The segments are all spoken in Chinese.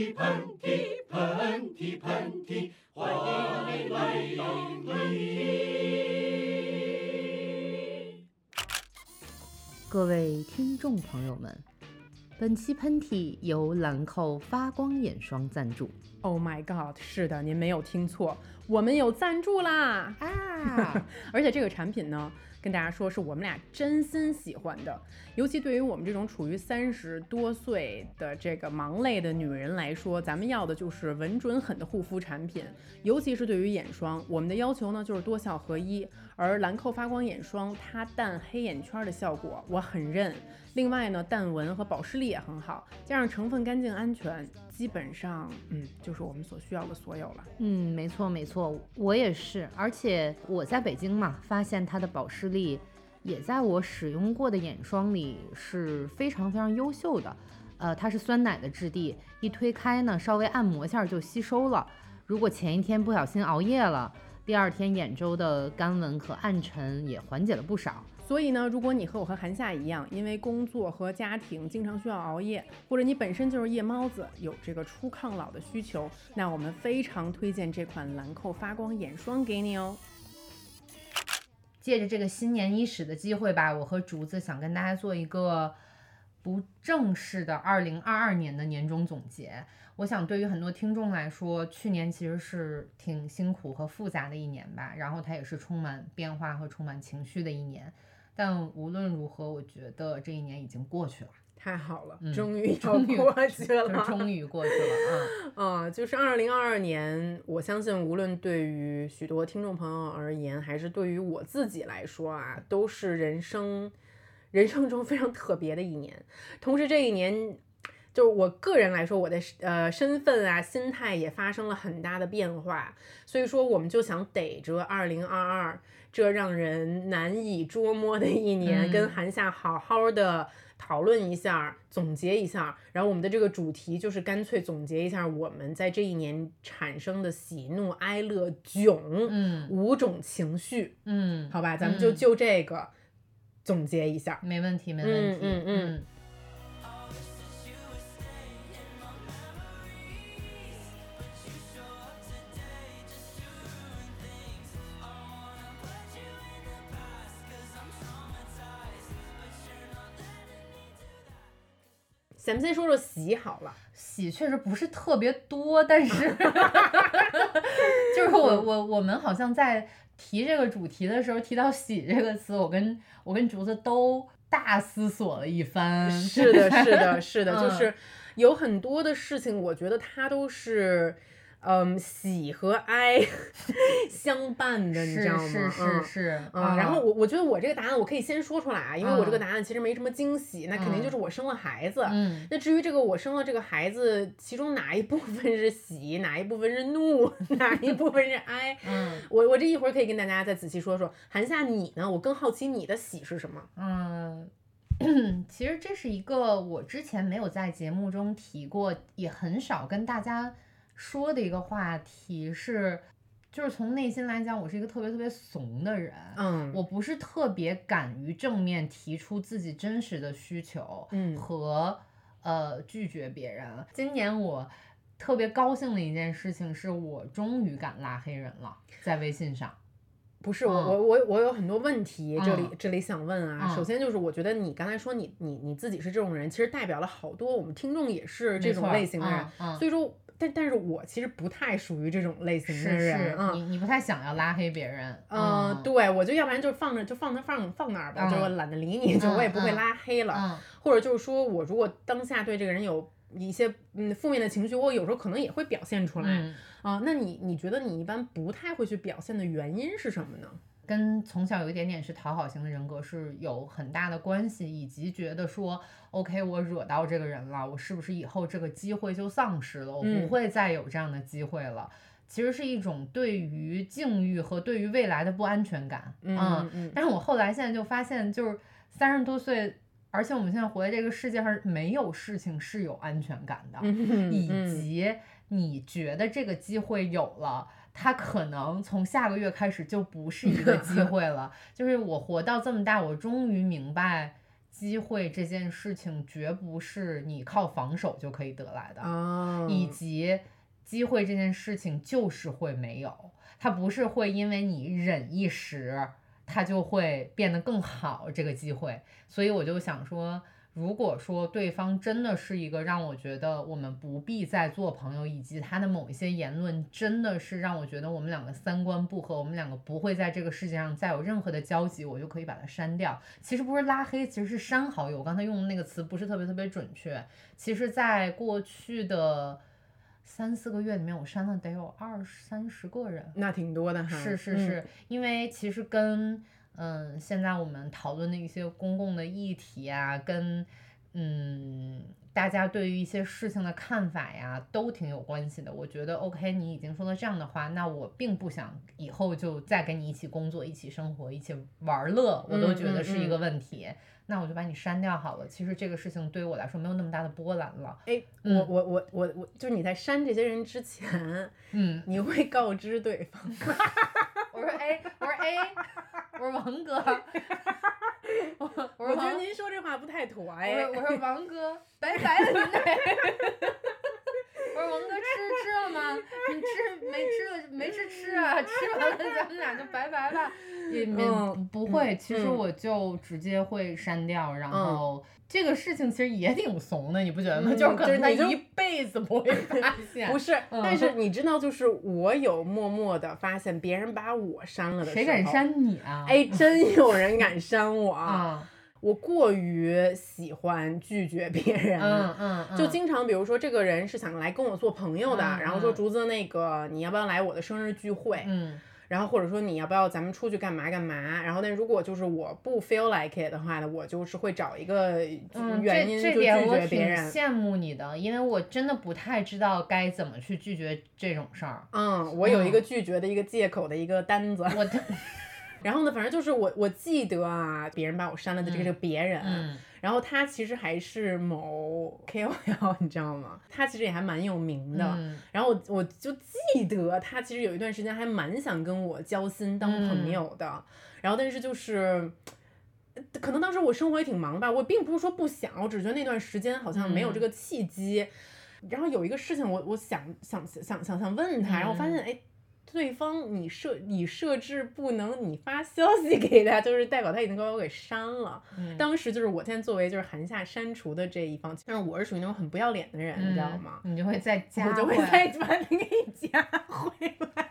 嚏，喷嚏，喷嚏，喷嚏，欢迎你来当喷嚏。各位听众朋友们，本期喷嚏由兰蔻发光眼霜赞助 Oh my god！是的，您没有听错，我们有赞助啦！啊！而且这个产品呢，跟大家说是我们俩真心喜欢的，尤其对于我们这种处于三十多岁的这个忙累的女人来说，咱们要的就是稳准狠的护肤产品，尤其是对于眼霜，我们的要求呢就是多效合一。而兰蔻发光眼霜，它淡黑眼圈的效果我很认，另外呢，淡纹和保湿力也很好，加上成分干净安全，基本上嗯就是我们所需要的所有了。嗯，没错没错，我也是。而且我在北京嘛，发现它的保湿力也在我使用过的眼霜里是非常非常优秀的。呃，它是酸奶的质地，一推开呢，稍微按摩一下就吸收了。如果前一天不小心熬夜了，第二天眼周的干纹和暗沉也缓解了不少。所以呢，如果你和我和韩夏一样，因为工作和家庭经常需要熬夜，或者你本身就是夜猫子，有这个初抗老的需求，那我们非常推荐这款兰蔻发光眼霜给你哦。借着这个新年伊始的机会吧，我和竹子想跟大家做一个不正式的二零二二年的年终总结。我想对于很多听众来说，去年其实是挺辛苦和复杂的一年吧，然后它也是充满变化和充满情绪的一年。但无论如何，我觉得这一年已经过去了，太好了，嗯终于 要终于过去就了，终于过去了啊！啊，就是二零二二年，我相信无论对于许多听众朋友而言，还是对于我自己来说啊，都是人生人生中非常特别的一年。同时，这一年，就是我个人来说，我的呃身份啊、心态也发生了很大的变化。所以说，我们就想逮着二零二二这让人难以捉摸的一年，嗯跟韩夏好好的。讨论一下，总结一下，然后我们的这个主题就是干脆总结一下我们在这一年产生的喜怒哀乐囧嗯五种情绪，嗯，好吧，咱们就嗯就这个总结一下。没问题，没问题。嗯嗯嗯咱们先说说喜好了，喜确实不是特别多，但是 就是我我我们好像在提这个主题的时候提到喜这个词，我跟我跟竹子都大思索了一番。是 的，是的，是的，就嗯是有很多的事情，我觉得它都是，嗯，喜和哀 相伴的，你知道吗？是是嗯是，嗯，然后我我觉得我这个答案我可以先说出来啊，因为我这个嗯答案其实没什么惊喜，那肯定就是我生了孩子。嗯那至于这个我生了这个孩子，其中哪一部分是喜，哪一部分是怒，哪一部分是哀，嗯我我这一会儿可以跟大家再仔细说说。韩夏你呢？我更好奇你的喜是什么？嗯。其实这是一个我之前没有在节目中提过，也很少跟大家说的一个话题是，就是从内心来讲，我是一个特别特别怂的人。嗯，我不是特别敢于正面提出自己真实的需求，嗯和呃拒绝别人。今年我特别高兴的一件事情是我终于敢拉黑人了，在微信上。不是我嗯我我我有很多问题，这里嗯这里想问啊。嗯首先就是我觉得你刚才说你你你自己是这种人，其实代表了好多我们听众也是这种类型的人。所以说，但但是我其实不太属于这种类型的是人。你你不太想要拉黑别人，嗯，嗯，对，我就要不然就放着就放那放放那儿吧，嗯就懒得理你，就我也不会嗯拉黑了。嗯或者就是说我如果当下对这个人有一些嗯负面的情绪，我有时候可能也会表现出来嗯，啊。那你你觉得你一般不太会去表现的原因是什么呢？跟从小有一点点是讨好型的人格是有很大的关系，以及觉得说，OK，我惹到这个人了，我是不是以后这个机会就丧失了，我嗯不会再有这样的机会了。其实是一种对于境遇和对于未来的不安全感，嗯嗯但是我后来现在就发现，就是三十多岁，而且我们现在活在这个世界上，没有事情是有安全感的，嗯以嗯及你觉得这个机会有了。它可能从下个月开始就不是一个机 会了。就是我活到这么大，我终于明白，机会这件事情绝不是你靠防守就可以得来的，哦，以及机会这件事情就是会没有，它不是会因为你忍一时，它就会变得更好这个机会。所以我就想说，如果说对方真的是一个让我觉得我们不必再做朋友，以及他的某一些言论真的是让我觉得我们两个三观不合，我们两个不会在这个世界上再有任何的交集，我就可以把它删掉。其实不是拉黑，其实是删好友。我刚才用的那个词不是特别特别准确。其实，在过去的三四个月里面，我删了得有二三十个人。那挺多的哈。是是嗯是，因为其实跟嗯现在我们讨论的一些公共的议题啊，跟嗯大家对于一些事情的看法呀，都挺有关系的。我觉得 OK，你已经说了这样的话，那我并不想以后就再跟你一起工作、一起生活、一起玩乐，我都觉得是一个问题。那我就把你删掉好了。其实这个事情对于我来说没有那么大的波澜了。哎，嗯我我我我我，就是你在删这些人之前，嗯，你会告知对方。我说 A，我说 A，我说王哥，我我我说王觉得您说这话不太妥我哎。说我说王哥，拜拜了您嘞。我说王哥吃吃了吗？你吃没吃了？没吃吃啊？吃完了咱们俩就拜拜吧。也没嗯不会，其实嗯我就直接会删掉，然后这个事情其实也挺怂的，你不觉得吗？嗯就是可能他就是你一辈子不会发现不。是，嗯但是你知道，就是我有默默的发现别人把我删了的时候，谁敢？删你啊？哎，真有人敢删我！啊，我过于喜欢拒绝别人，嗯嗯，嗯就经常比如说这个人是想来跟我做朋友的，嗯然后说嗯竹子那个你要不要来我的生日聚会？嗯然后或者说你要不要咱们出去干嘛干嘛？然后但如果就是我不 feel like it 的话呢，我就是会找一个嗯，原因就拒这这点我挺绝别人。羡慕你的，因为我真的不太知道该怎么去拒绝这种事儿。嗯，我有一个拒绝的一个借口的一个单子。我的，然后呢，反正就是我我记得啊，别人把我删了的这个这个别人，嗯然后他其实还是某 KOL，你知道吗？他其实也还蛮有名的。嗯然后我我就记得他其实有一段时间还蛮想跟我交心当朋友的，然后但是就是。呃可能当时我生活也挺忙吧，我并不是说不想，我只是觉得那段时间好像没有这个契机。然后有一个事情我，我想想想想想问他，然后发现哎，对方你设你设置不能你发消息给他，就是代表他已经把我给删了。嗯当时就是我现在作为就是韩夏删除的这一方，但是我是属于那种很不要脸的人，你知道吗？嗯？你就会再加我就会再把你给加回来。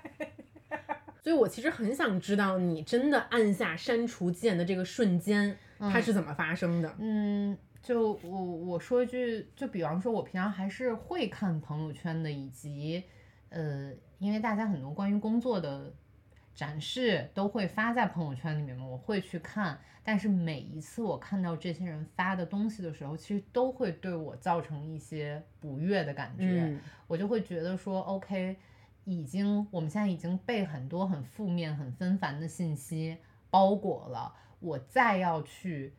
所以我其实很想知道你真的按下删除键的这个瞬间，它是怎么发生的？嗯，就我我说一句，就比方说，我平常还是会看朋友圈的，以及呃，因为大家很多关于工作的展示都会发在朋友圈里面嘛，我会去看。但是每一次我看到这些人发的东西的时候，其实都会对我造成一些不悦的感觉。嗯我就会觉得说，OK，已经我们现在已经被很多很负面、很纷繁的信息包裹了，我再要去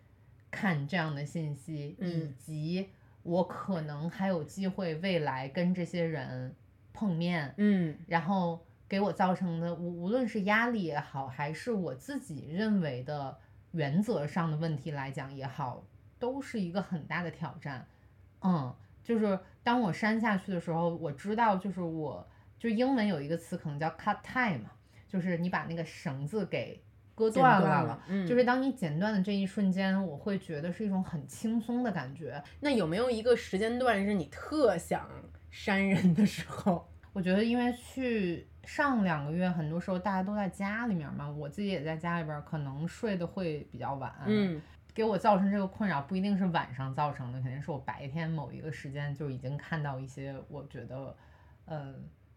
看这样的信息，以嗯及我可能还有机会未来跟这些人碰面，嗯然后给我造成的无无论是压力也好，还是我自己认为的原则上的问题来讲也好，都是一个很大的挑战。嗯，就是当我删下去的时候，我知道就是我就英文有一个词可能叫 cut time，嘛就是你把那个绳子给割断了。断了，嗯，就是当你剪断的这一瞬间，我会觉得是一种很轻松的感觉。那有没有一个时间段是你特想删人的时候？我觉得，因为去上两个月，很多时候大家都在家里面嘛，我自己也在家里边儿，可能睡得会比较晚。，嗯给我造成这个困扰不一定是晚上造成的，肯定是我白天某一个时间就已经看到一些我觉得，呃，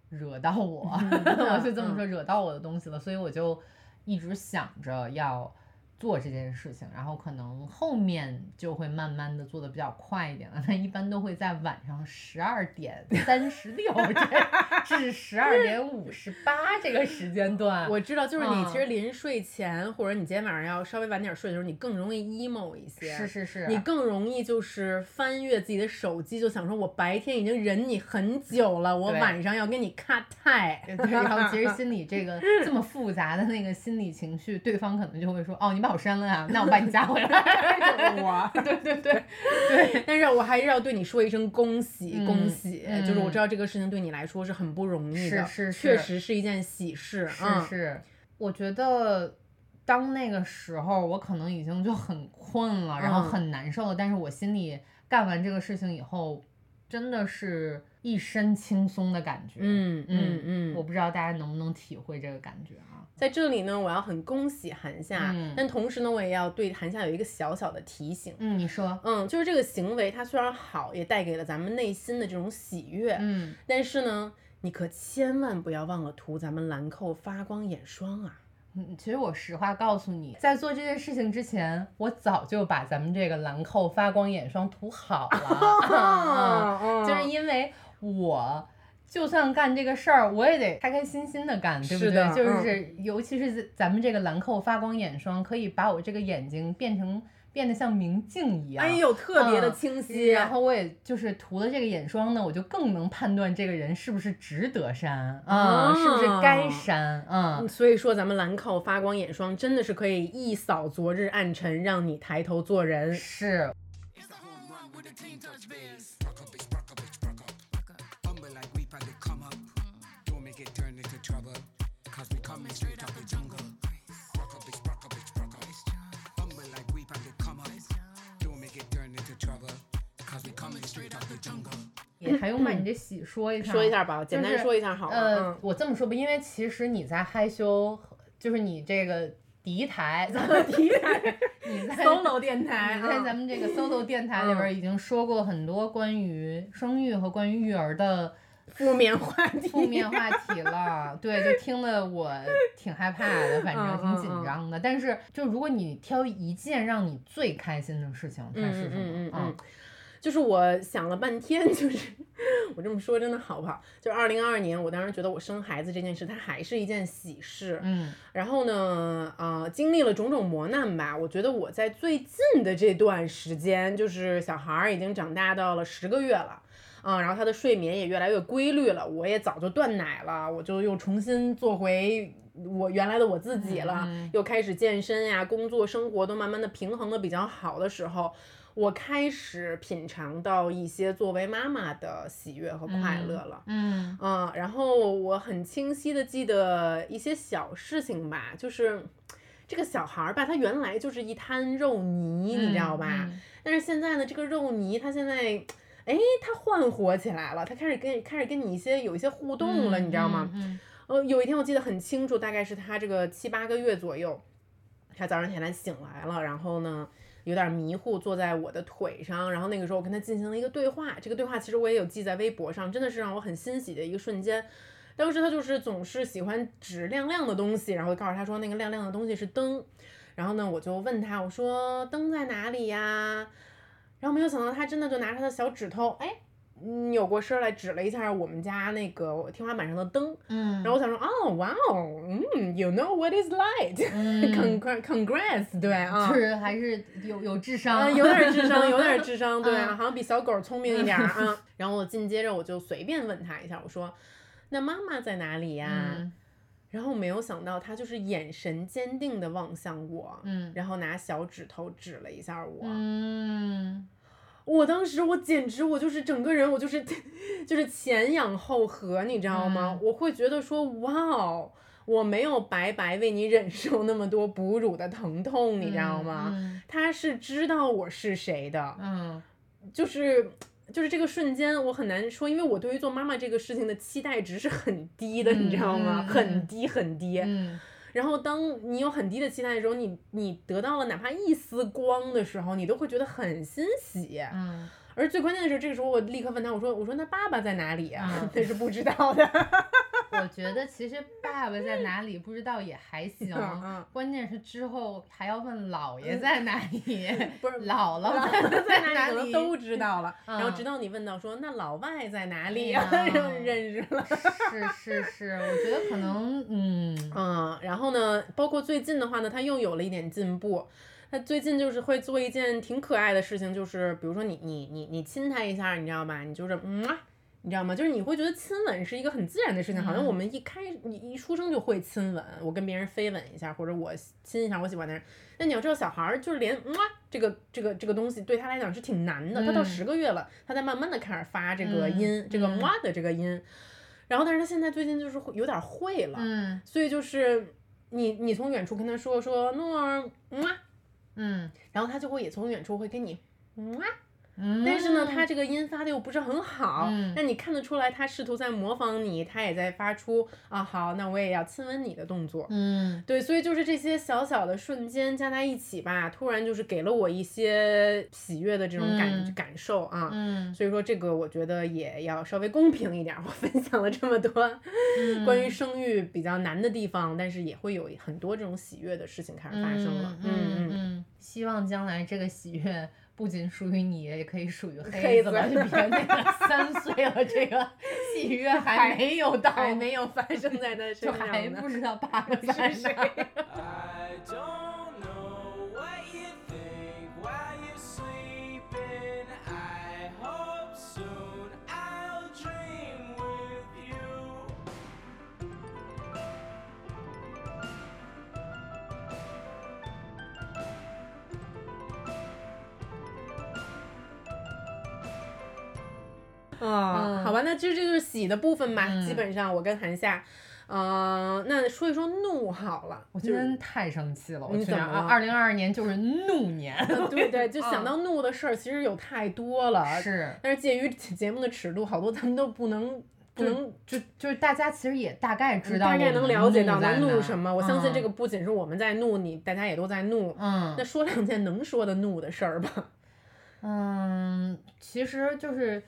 惹到我，我就这么说惹到我的东西了，所以我就一直想着要做这件事情，然后可能后面就会慢慢的做的比较快一点了。那一般都会在晚上十二点 三十六至十二点五十八这个时间段。我知道，就是你嗯其实临睡前、或者你今天晚上要稍微晚点睡的时候，你更容易 emo 一些。是是是，你更容易就是翻阅自己的手机，就想说，我白天已经忍你很久了，我晚上要跟你 cut time。对，然后其实心里这个这么复杂的那个心理情绪，对方可能就会说，哦，你把好删了呀，那我把你加回来。就 是我，对对对对，但是我还是要对你说一声恭喜，嗯恭喜！就是我嗯知道这个事情对你来说是很不容易的，是是确实是一件喜事。是嗯，是，我觉得当那个时候我可能已经就很困了，然后嗯很难受了，但是我心里干完这个事情以后，真的是一身轻松的感觉。嗯嗯嗯我不知道大家能不能体会这个感觉啊？在这里呢，我要很恭喜韩夏，嗯但同时呢，我也要对韩夏有一个小小的提醒。嗯，你说，嗯，就是这个行为，它虽然好，也带给了咱们内心的这种喜悦，嗯，但是呢，你可千万不要忘了涂咱们兰蔻发光眼霜啊！嗯，其实我实话告诉你，在做这件事情之前，我早就把咱们这个兰蔻发光眼霜涂好了，啊啊就是因为我。就算干这个事儿，我也得开开心心的干，对不对？就是尤其是咱们这个兰蔻发光眼霜，可以把我这个眼睛变成变得像明镜一样。哎呦，特别的嗯清晰。然后我也就是涂了这个眼霜呢，我就更能判断这个人是不是值得删啊、是不是该删啊、嗯所以说，咱们兰蔻发光眼霜真的是可以一扫昨日暗沉，让你抬头做人。是，还用把你这喜说一下，说一下吧，简单说一下好了。呃嗯，我这么说吧，因为其实你在害羞，就是你这个敌台，咱们敌台，你在 solo 电台，嗯你在咱们这个 solo 电台里边嗯。已经说过很多关于生育和关于育儿的负面话题，负面话题了，对，就听得我挺害怕的，反正嗯挺紧嗯嗯。张的。但是，就如果你挑一件让你最开心的事情，它嗯是什么？嗯嗯。嗯，就是我想了半天，就是 我这么说真的好不好？就是二零二二年，我当时觉得我生孩子这件事，它还是一件喜事。嗯然后呢，呃，经历了种种磨难吧，我觉得我在最近的这段时间，就是小孩儿已经长大到了十个月了。啊、然后他的睡眠也越来越规律了，我也早就断奶了，我就又重新做回我原来的我自己了，嗯又开始健身呀，工作生活都慢慢的平衡的比较好的时候，我开始品尝到一些作为妈妈的喜悦和快乐了。嗯嗯，然后我很清晰的记得一些小事情吧，就是这个小孩儿吧，他原来就是一滩肉泥，你知道吧？嗯但是现在呢，这个肉泥他现在，哎，他焕活起来了，他开始跟开始跟你一些有一些互动了，你知道吗？嗯呃，有一天我记得很清楚，大概是他这个七八个月左右，他早上起来醒来了，然后呢。有点迷糊，坐在我的腿上，然后那个时候我跟他进行了一个对话。这个对话其实我也有记在微博上，真的是让我很欣喜的一个瞬间。当时他就是总是喜欢指亮亮的东西，然后告诉他说那个亮亮的东西是灯。然后呢，我就问他，我说灯在哪里呀？然后没有想到他真的就拿他的小指头，哎，扭过身来指了一下我们家那个天花板上的灯。嗯，然后我想说，哦，哇哦，嗯，you know what is light？嗯 Congrat congrats，对啊，就是还是有有智商，啊，有点智商，有点 智商，对啊，嗯好像比小狗聪明一点儿 啊。然后我紧接着我就随便问他一下，我说：“那妈妈在哪里呀？”嗯然后没有想到他就是眼神坚定的望向我，嗯然后拿小指头指了一下我。嗯我当时我简直我就是整个人我就是 就是前仰后合，你知道吗？嗯我会觉得说哇哦。我没有白白为你忍受那么多哺乳的疼痛，你知道吗？嗯他是知道我是谁的，嗯就是就是这个瞬间，我很难说，因为我对于做妈妈这个事情的期待值是很低的，你知道吗？很低很低。嗯然后当你有很低的期待的时候，你你得到了哪怕一丝光的时候，你都会觉得很欣喜。嗯而最关键的是，这个时候我立刻问他，我说我说那爸爸在哪里呀、嗯 他是不知道的。我觉得其实爸爸在哪里不知道也还行，嗯关键是之后还要问姥爷在哪里，不是姥姥在哪哪里都知道了，嗯然后直到你问到说那老外在哪里哎呀、呀然后认识了。是是是，我觉得可能嗯嗯，然后呢，包括最近的话呢，他又有了一点进步。他最近就是会做一件挺可爱的事情，就是比如说你你你你亲他一下，你知道吧？你就是嗯啊，你知道吗？就是你会觉得亲吻是一个很自然的事情，好像我们一开你一出生就会亲吻，我跟别人飞吻一下，或者我亲一下我喜欢的人。那你要知道，小孩儿就是连哇这个这个这个东西对他来讲是挺难的，他到嗯十个月了，他才慢慢的开始发这个嗯音，这个嗯哇的这个音。然后，但是他现在最近就是会有点会了，嗯所以就是你你从远处跟他说说诺儿哇，嗯然后他就会也从远处会跟你哇。嗯，但是呢，他这个音发的又不是很好，嗯那你看得出来，他试图在模仿你，他也在发出啊，好，那我也要亲吻你的动作。嗯对，所以就是这些小小的瞬间加在一起吧，突然就是给了我一些喜悦的这种感、嗯感受啊。嗯所以说这个我觉得也要稍微公平一点儿。我分享了这么多嗯关于生育比较难的地方，但是也会有很多这种喜悦的事情开始发生了。嗯嗯嗯，希望将来这个喜悦不仅属于你，也可以属于黑子黑子吧。就别那个 三岁了，这个契约 还没有到，还没有发生在他身上呢还不知道爸爸 是在谁哪嗯好吧，那其实这就是喜的部分吧。嗯基本上我跟韩夏，呃，那说一说怒好了。我就是今天太生气了，我去年你怎么了二零二二年就是怒年，对对，就 想嗯到怒的事儿，其实有太多了。是。但是介于节目的尺度，好多咱们都不能不能就就是大家其实也大概知道，大概能了解到咱怒什么。我相信这个嗯不仅是我们在怒，你大家也都在怒。嗯那说两件能说的怒的事儿吧。嗯，其实就是，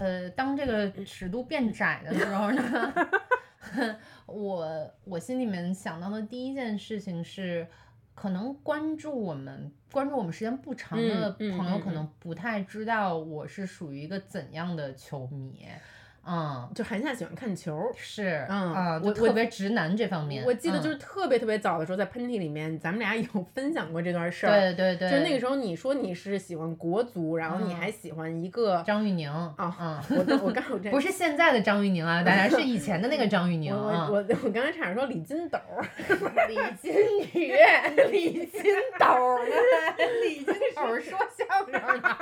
呃，当这个尺度变窄的时候呢，我我心里面想到的第一件事情是，可能关注我们关注我们时间不长的朋友，嗯可能不太知道我是属于一个怎样的球迷。嗯，就韩夏喜欢看球。是，嗯啊，我特别直男这方面。我记得就嗯是特别特别早的时候，在喷嚏里面，咱们俩有分享过这段事儿。对对对，就是那个时候，你说你是喜欢国足，然后你嗯还喜欢一个张玉宁啊，嗯，我都我刚不是现在的张玉宁啊，大家是以前的那个张玉宁我啊。我刚才差点说李金斗儿，李金宇，李金斗呢？李金斗 说相声呢。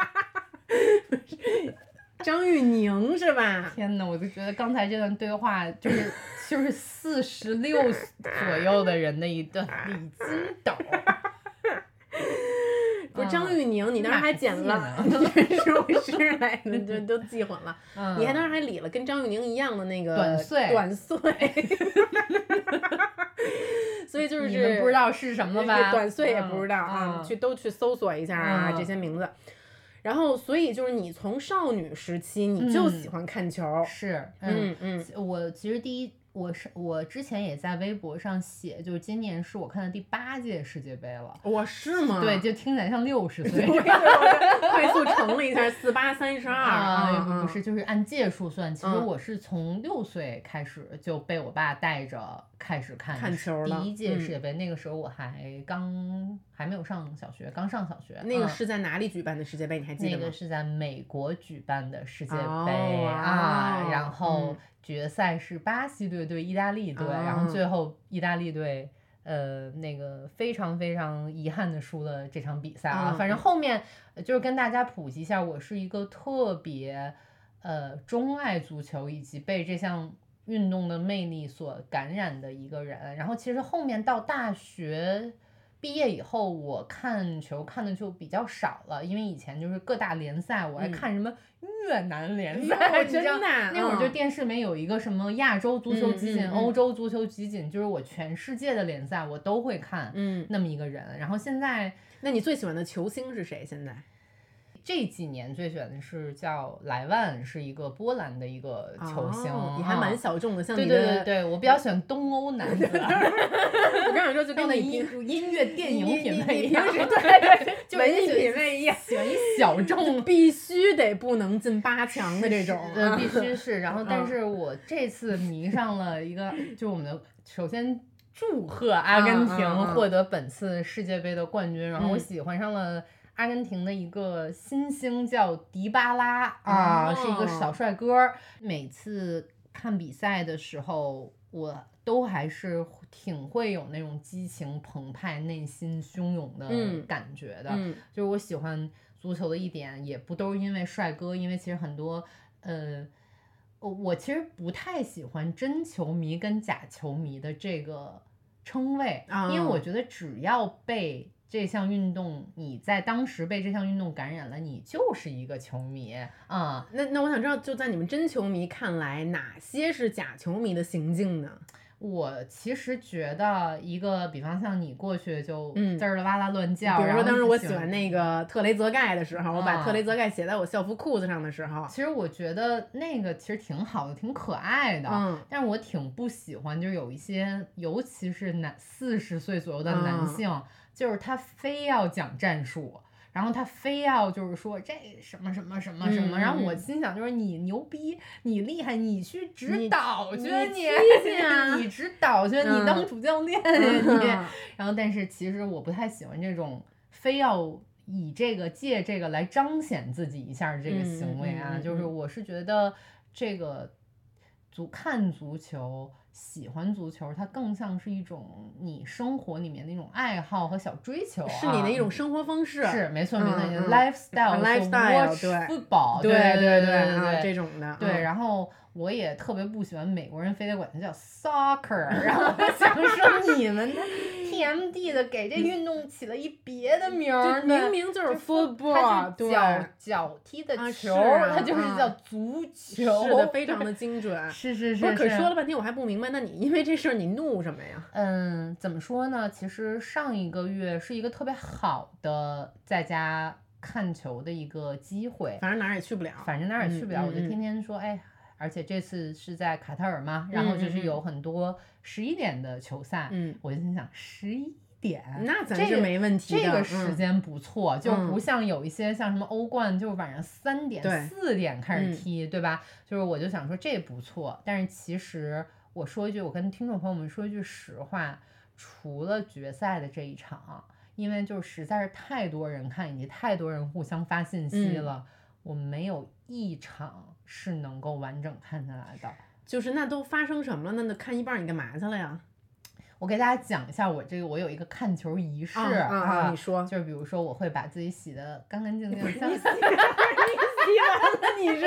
张玉宁是吧？天呐，我就觉得刚才这段对话就是 就是四十六左右的人的一段李金斗。不是张玉宁，你当时还剪了哪是不是来的？就都记混了。嗯，你还当时还理了跟张玉宁一样的那个短碎短碎，所以就是你们不知道是什么吧？短碎也不知道嗯啊，嗯去都去搜索一下啊嗯这些名字。然后，所以就是你从少女时期你就喜欢看球，是，嗯嗯我其实第一，我是我之前也在微博上写，就是今年是我看的第八届世界杯了。我是吗？对，就听起来像六十岁。我快速乘了一下，四八三十二不是，就是按届数算。其实嗯我是从六岁开始就被我爸带着开始看看球了第一届嗯世界杯，那个时候我还刚还没有上小学，刚上小学。那个嗯是在哪里举办的世界杯？你还记得吗？那个是在美国举办的世界哦杯、啊，哇然后嗯决赛是巴西队对意大利队，然哦后最后意大利队。呃，那个非常非常遗憾的输了这场比赛啊。嗯反正后面呃就是跟大家普及一下，我是一个特别呃钟爱足球以及被这项运动的魅力所感染的一个人。然后其实后面到大学毕业以后，我看球看的就比较少了，因为以前就是各大联赛，我还嗯看什么越南联赛，真的啊那会儿就嗯电视里面有一个什么亚洲足球集锦、嗯嗯嗯欧洲足球集锦，就是我全世界的联赛我都会看。嗯，那么一个人，然后现在那你最喜欢的球星是谁？现在？这几年最选的是叫莱万，是一个波兰的一个球星，哦你还蛮啊小众的，像对对对对，我比较喜欢东欧男子，我刚想说就跟我的跟你音音乐电影 品味一样，对对就文艺品味一样，喜欢一小众 必须得不能进八强的这种，呃，啊必须是。然后，但嗯是我这次迷上了一个，就我们的首先祝贺阿根廷获得本次世界杯的冠军，然后我嗯。喜欢上了阿根廷的一个新星叫迪巴拉啊，是一个小帅哥。每次看比赛的时候，我都还是挺会有那种激情澎湃、内心汹涌的嗯感觉的。嗯就是我喜欢足球的一点，也不都是因为帅哥，因为其实很多呃，我我其实不太喜欢真球迷跟假球迷的这个称谓，因为啊我觉得只要被这项运动，你在当时被这项运动感染了，你就是一个球迷啊、那那我想知道，就在你们真球迷看来，哪些是假球迷的行径呢？我其实觉得一个，比方像你过去就嗯滋儿啦哇啦乱叫，比如说然后当时我喜喜欢那个特雷泽盖的时候，我把啊特雷泽盖写在我校服裤子上的时候，其实我觉得那个其实挺好的，挺可爱的。嗯但是我挺不喜欢，就是有一些，尤其是男四十岁左右的男嗯性，就是他非要讲战术，然后他非要就是说这什么什么什么什么，嗯然后我嗯心想就是你牛逼，你厉害，你去指导去，你你指导去，你嗯。当主教练呀你。嗯。然后，但是其实我不太喜欢这种非要以这个借这个来彰显自己一下儿这个嗯行为啊，就是嗯。我是觉得这个足看足球。喜欢足球，它更像是一种你生活里面的一种爱好和小追求、啊，是你的一种生活方式，是没错没错，嗯嗯你的 lifestyle 啊 so lifestyle，watch 对 football，对对对对这种的，对，嗯然后我也特别不喜欢美国人非得管它叫 soccer，然后我想说你们的 TMD 的给这运动起了一别的名儿，明明就是 football，对脚脚踢的啊球，它就是啊叫足球，是的，非常的精准。是是是可说了半天我还不明白，那你因为这事儿你怒什么呀？嗯，怎么说呢？其实上一个月是一个特别好的在家看球的一个机会，反正哪儿也去不了。反正哪儿也去不了，我就天天说，哎，而且这次是在卡塔尔嘛，然后就是有很多十一点的球赛，嗯，我就心想十一点。那咱是这个没问题的。这个时嗯间不错，就嗯不像有一些像什么欧冠，就是晚上三点、对四点开始嗯踢，对吧？就是我就想说这不错，但是其实我说一句，我跟听众朋友们说一句实话，除了决赛的这一场，因为就是实在是太多人看，以及太多人互相发信息嗯了，我没有一场是能够完整看下来的。就是那都发生什么了？那那看一半儿你干嘛去了呀？我给大家讲一下我这个，我有一个看球仪式啊！你说，就是比如说，我会把自己洗的干干净净，你像洗完了，你是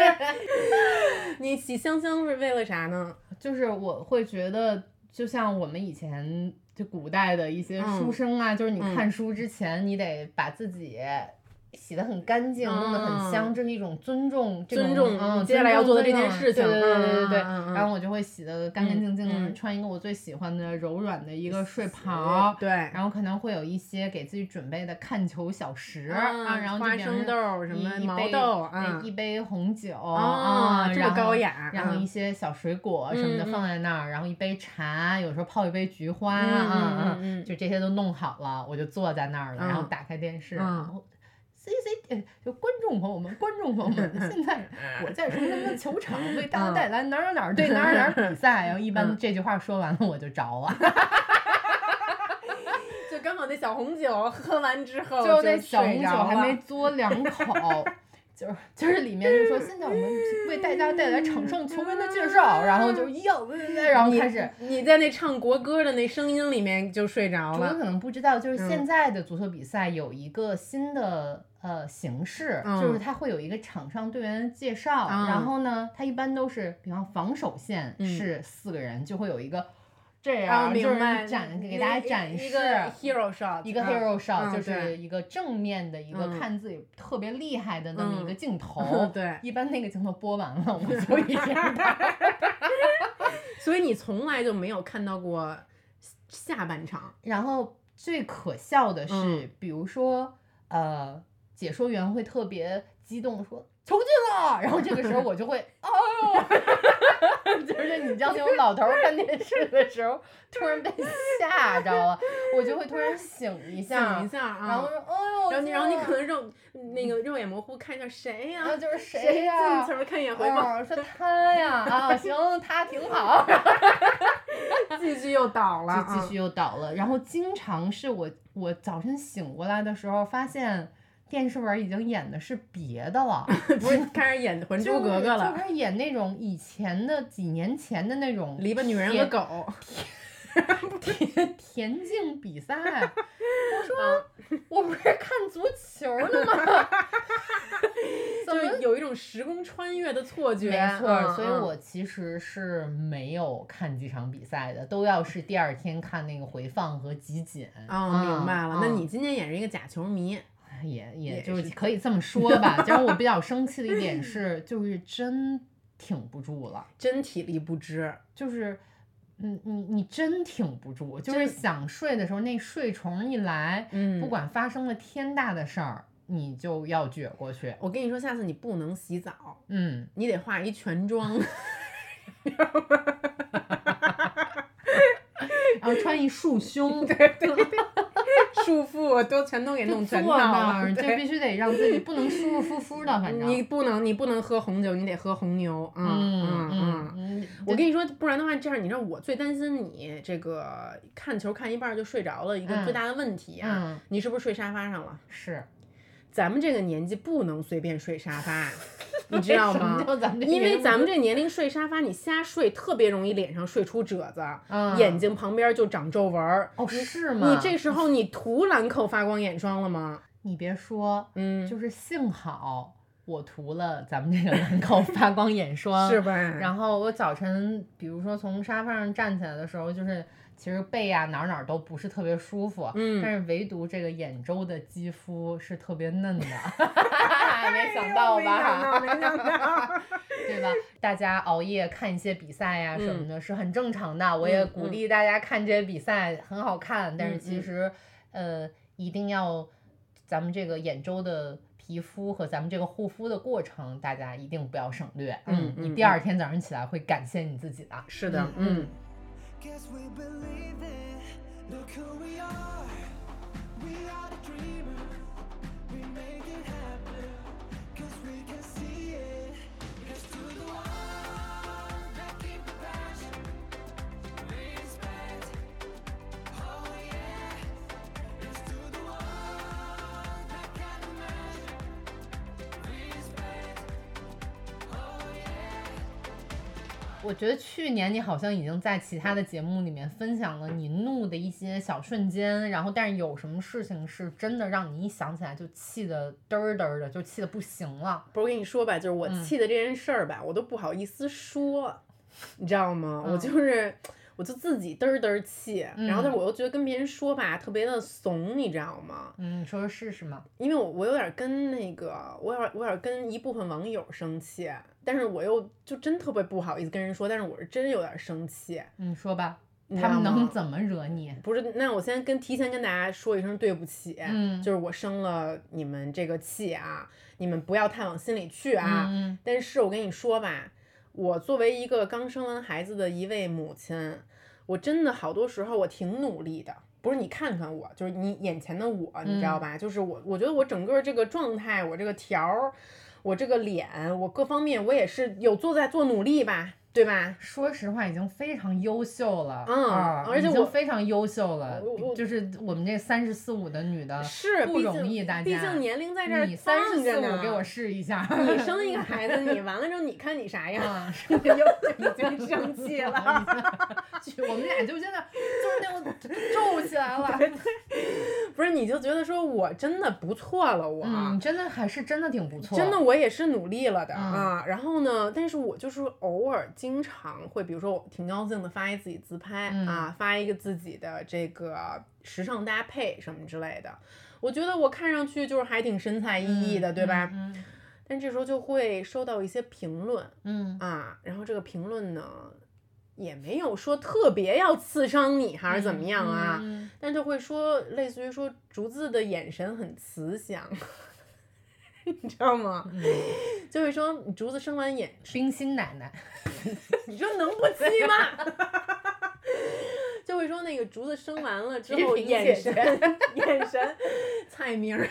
你洗香香是为了啥呢？就是我会觉得，就像我们以前就古代的一些书嗯生啊，就是你嗯看书之前，你得把自己洗的很干净，弄得很香，嗯这是一种尊重，这尊重种嗯，接下来要做的这件事情对对对对对然后我就会洗的干干净净的，穿一个我最喜欢的柔软的一个睡袍。对，然后可能会有一些给自己准备的看球小食啊，然后花生豆什么毛一一杯豆哎啊一杯红酒啊这么然后高雅然后嗯一些小水果什么的放在那儿，然后一杯茶，有时候泡一杯菊花啊就这些都弄好了，我就坐在那儿了，然后嗯打开电视，嗯然后 C C 呃就观众朋友们，观众朋友们，现在我在什么什么球场为大家带来哪儿哪儿哪儿对哪儿哪儿比赛，然后一般嗯这句话说完了我就着了。就刚好那小红酒喝完之后，就那小红酒还没嘬两口，就是就是里面就说现在我们为大家带来场上球员的介绍，然后就要，然后开始。你在那唱国歌的那声音里面就睡着了。可能不知道，就是嗯现在的足球比赛有一个新的呃形式，嗯就是它会有一个场上队员的介绍，嗯然后呢，它一般都是，比方防守线嗯是四个人，就会有一个这啊，样，就是展给大家展示一个 hero shot，一个嗯 hero shot，、嗯就是一个正面的一个嗯看自己特别厉害的那么一个嗯镜头。对一般那个镜头播完了，我就已经打 所以你从来就没有看到过下半场。然后最可笑的是，嗯比如说呃，解说员会特别激动地说球进了，然后这个时候我就会，哎呦，就是你知道那种老头儿看电视的时候，突然被吓着了，我就会突然醒一下，醒一下啊，然后说，哎呦，然后你然后你可能肉那个肉眼模糊看一下谁呀、啊就是谁谁呀、进球看一眼回放，哦，说他呀，啊，行，他挺好，继续又倒了，就继续又倒了。然后经常是我我早晨醒过来的时候，发现电视文已经演的是别的了，不是开始演 《还珠格格》了，开始演那种以前的几年前的那种篱笆女人和狗。田田径比赛。我说嗯我不是看足球呢吗？怎么就有一种时空穿越的错觉，没错，所以我其实是没有看几场比赛的，都要是第二天看那个回放和集锦。哦，明白了。那嗯你今天也是一个假球迷，也也也就是可以这么说 吧。就是我比较生气的一点是，就是真挺不住了，真体力不支。就是。嗯，你你真挺不住，就是想睡的时候，那睡虫一来，嗯不管发生了天大的事儿，你就要撅过去。我跟你说，下次你不能洗澡，嗯，你得化一全妆。然后穿一束胸，束缚都全都给弄全套，了，就必须得让自己不能舒舒服服的，反正。你不能，你不能喝红酒，你得喝红牛。嗯嗯嗯我跟你说，不然的话，这样你知道我最担心你这个看球看一半就睡着了，一个嗯最大的问题啊，嗯。你是不是睡沙发上了？是，咱们这个年纪不能随便睡沙发，你知道吗？因为咱们这年龄睡沙发，你瞎睡特别容易脸上睡出褶子，嗯眼睛旁边就长皱纹儿。哦是吗？你这时候你涂兰蔻发光眼霜了吗？你别说，嗯，就是幸好我涂了咱们这个兰蔻发光眼霜，是吧？然后我早晨，比如说从沙发上站起来的时候，就是其实背呀、哪儿哪儿都不是特别舒服，嗯但是唯独这个眼周的肌肤是特别嫩的，没想到吧？没想到。对吧？大家熬夜看一些比赛呀、什么的，是很正常的。我也嗯鼓励大家看这些比赛，很好看。但是其实，呃，一定要咱们这个眼周的皮肤和咱们这个护肤的过程，大家一定不要省略。嗯嗯你第二天早上起来会感谢你自己的。是的，嗯嗯。Guess we believe it. Look who we are. We are the dreamers. We make 我觉得去年你好像已经在其他的节目里面分享了你怒的一些小瞬间，然后但是有什么事情是真的让你一想起来就气得嘚儿嘚儿的，就气得不行了。不是我跟你说吧，就是我嗯气的这件事儿吧，我都不好意思说，你知道吗？我嗯就是，我就自己嘚儿嘚儿气，然后但嗯是我又觉得跟别人说吧，特别的怂，你知道吗？嗯，你说说试试嘛。因为我我有点跟那个，我有点我有点跟一部分网友生气，但是我又就真特别不好意思跟人说，但是我是真有点生气，你说吧，他们能怎么惹你？不是，那我先跟提前跟大家说一声对不起，嗯就是我生了你们这个气啊，你们不要太往心里去啊。嗯但是我跟你说吧，我作为一个刚生完孩子的一位母亲，我真的好多时候我挺努力的。不是你看看我，就是你眼前的我，你知道吧？就是我，我觉得我整个这个状态，我这个条儿，我这个脸，我各方面，我也是有做在做努力吧，对吧？说实话，已经非常优秀了，嗯啊而且我非常优秀了就是我们这三十四五的女的是，不容易，大家。毕竟年龄在这儿你三十四五给我试一下，你生一个孩子，你完了之后，你看你啥样？啊，又已经生气了。去，我们俩就现在就是那种皱起来了。不是，你就觉得说我真的不错了，我。嗯，真的还是真的挺不错。真的，我也是努力了的、嗯啊。然后呢，但是我就是偶尔经常会，比如说我挺高兴的发一自己自拍、嗯啊，发一个自己的这个时尚搭配什么之类的。我觉得我看上去就是还挺神采奕奕的，对吧？嗯但这时候就会收到一些评论嗯啊，然后这个评论呢，也没有说特别要刺伤你还是怎么样啊，嗯但就会说类似于说竹子的眼神很慈祥，你知道吗？嗯就会说你竹子生完眼，冰心奶奶，你说能不气吗？就会说那个竹子生完了之后眼神眼神菜名儿，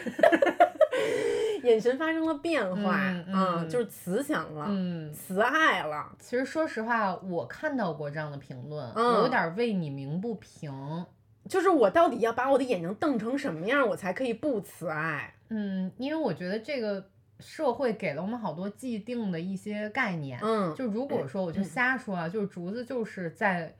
眼神发生了变化，嗯啊嗯就是慈祥了，嗯，慈爱了。其实说实话，我看到过这样的评论，嗯我有点为你鸣不平。就是我到底要把我的眼睛瞪成什么样，我才可以不慈爱？嗯，因为我觉得这个社会给了我们好多既定的一些概念。嗯，就如果说我就瞎说啊，就是竹子就是在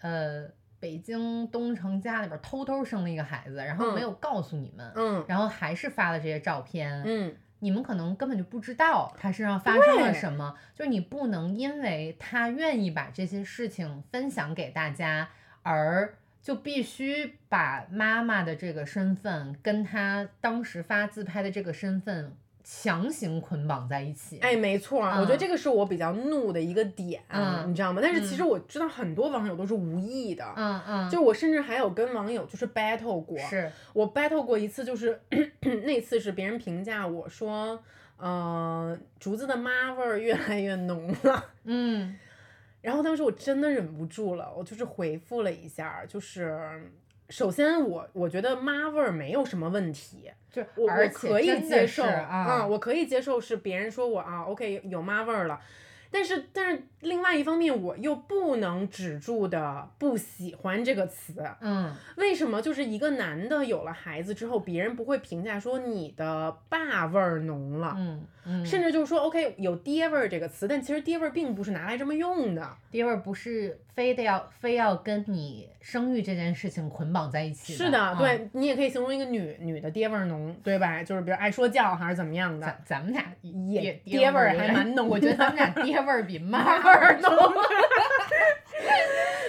呃北京东城家里边偷偷生了一个孩子，然后没嗯有告诉你们，嗯然后还是发了这些照片，嗯你们可能根本就不知道他身上发生了什么，就是你不能因为他愿意把这些事情分享给大家，而就必须把妈妈的这个身份跟她当时发自拍的这个身份强行捆绑在一起。哎，没错儿，我觉得嗯这个是我比较怒的一个点，嗯你知道吗？但是其实嗯我知道很多网友都是无意的，嗯嗯，就我甚至还有跟网友就是 battle 过，是我 battle 过一次，就是 那次是别人评价我说，呃，竹子的妈味儿越来越浓了。嗯然后当时我真的忍不住了，我就是回复了一下，就是首先我我觉得妈味儿没有什么问题，就我我可以接受啊，嗯我可以接受是别人说我啊，OK 有妈味儿了。但是，但是另外一方面，我又不能止住的不喜欢这个词。嗯为什么？就是一个男的有了孩子之后，别人不会评价说你的爸味儿浓了，嗯嗯，甚至就是说，OK 有爹味儿这个词，但其实爹味儿并不是拿来这么用的。爹味儿不是非得要非要跟你生育这件事情捆绑在一起是的，嗯对你也可以形容一个女女的爹味儿浓，对吧？就是比如爱说教还是怎么样的咱。咱们俩也爹爹味儿还蛮浓我觉得 咱们俩爹味儿比妈妈 味儿浓浓。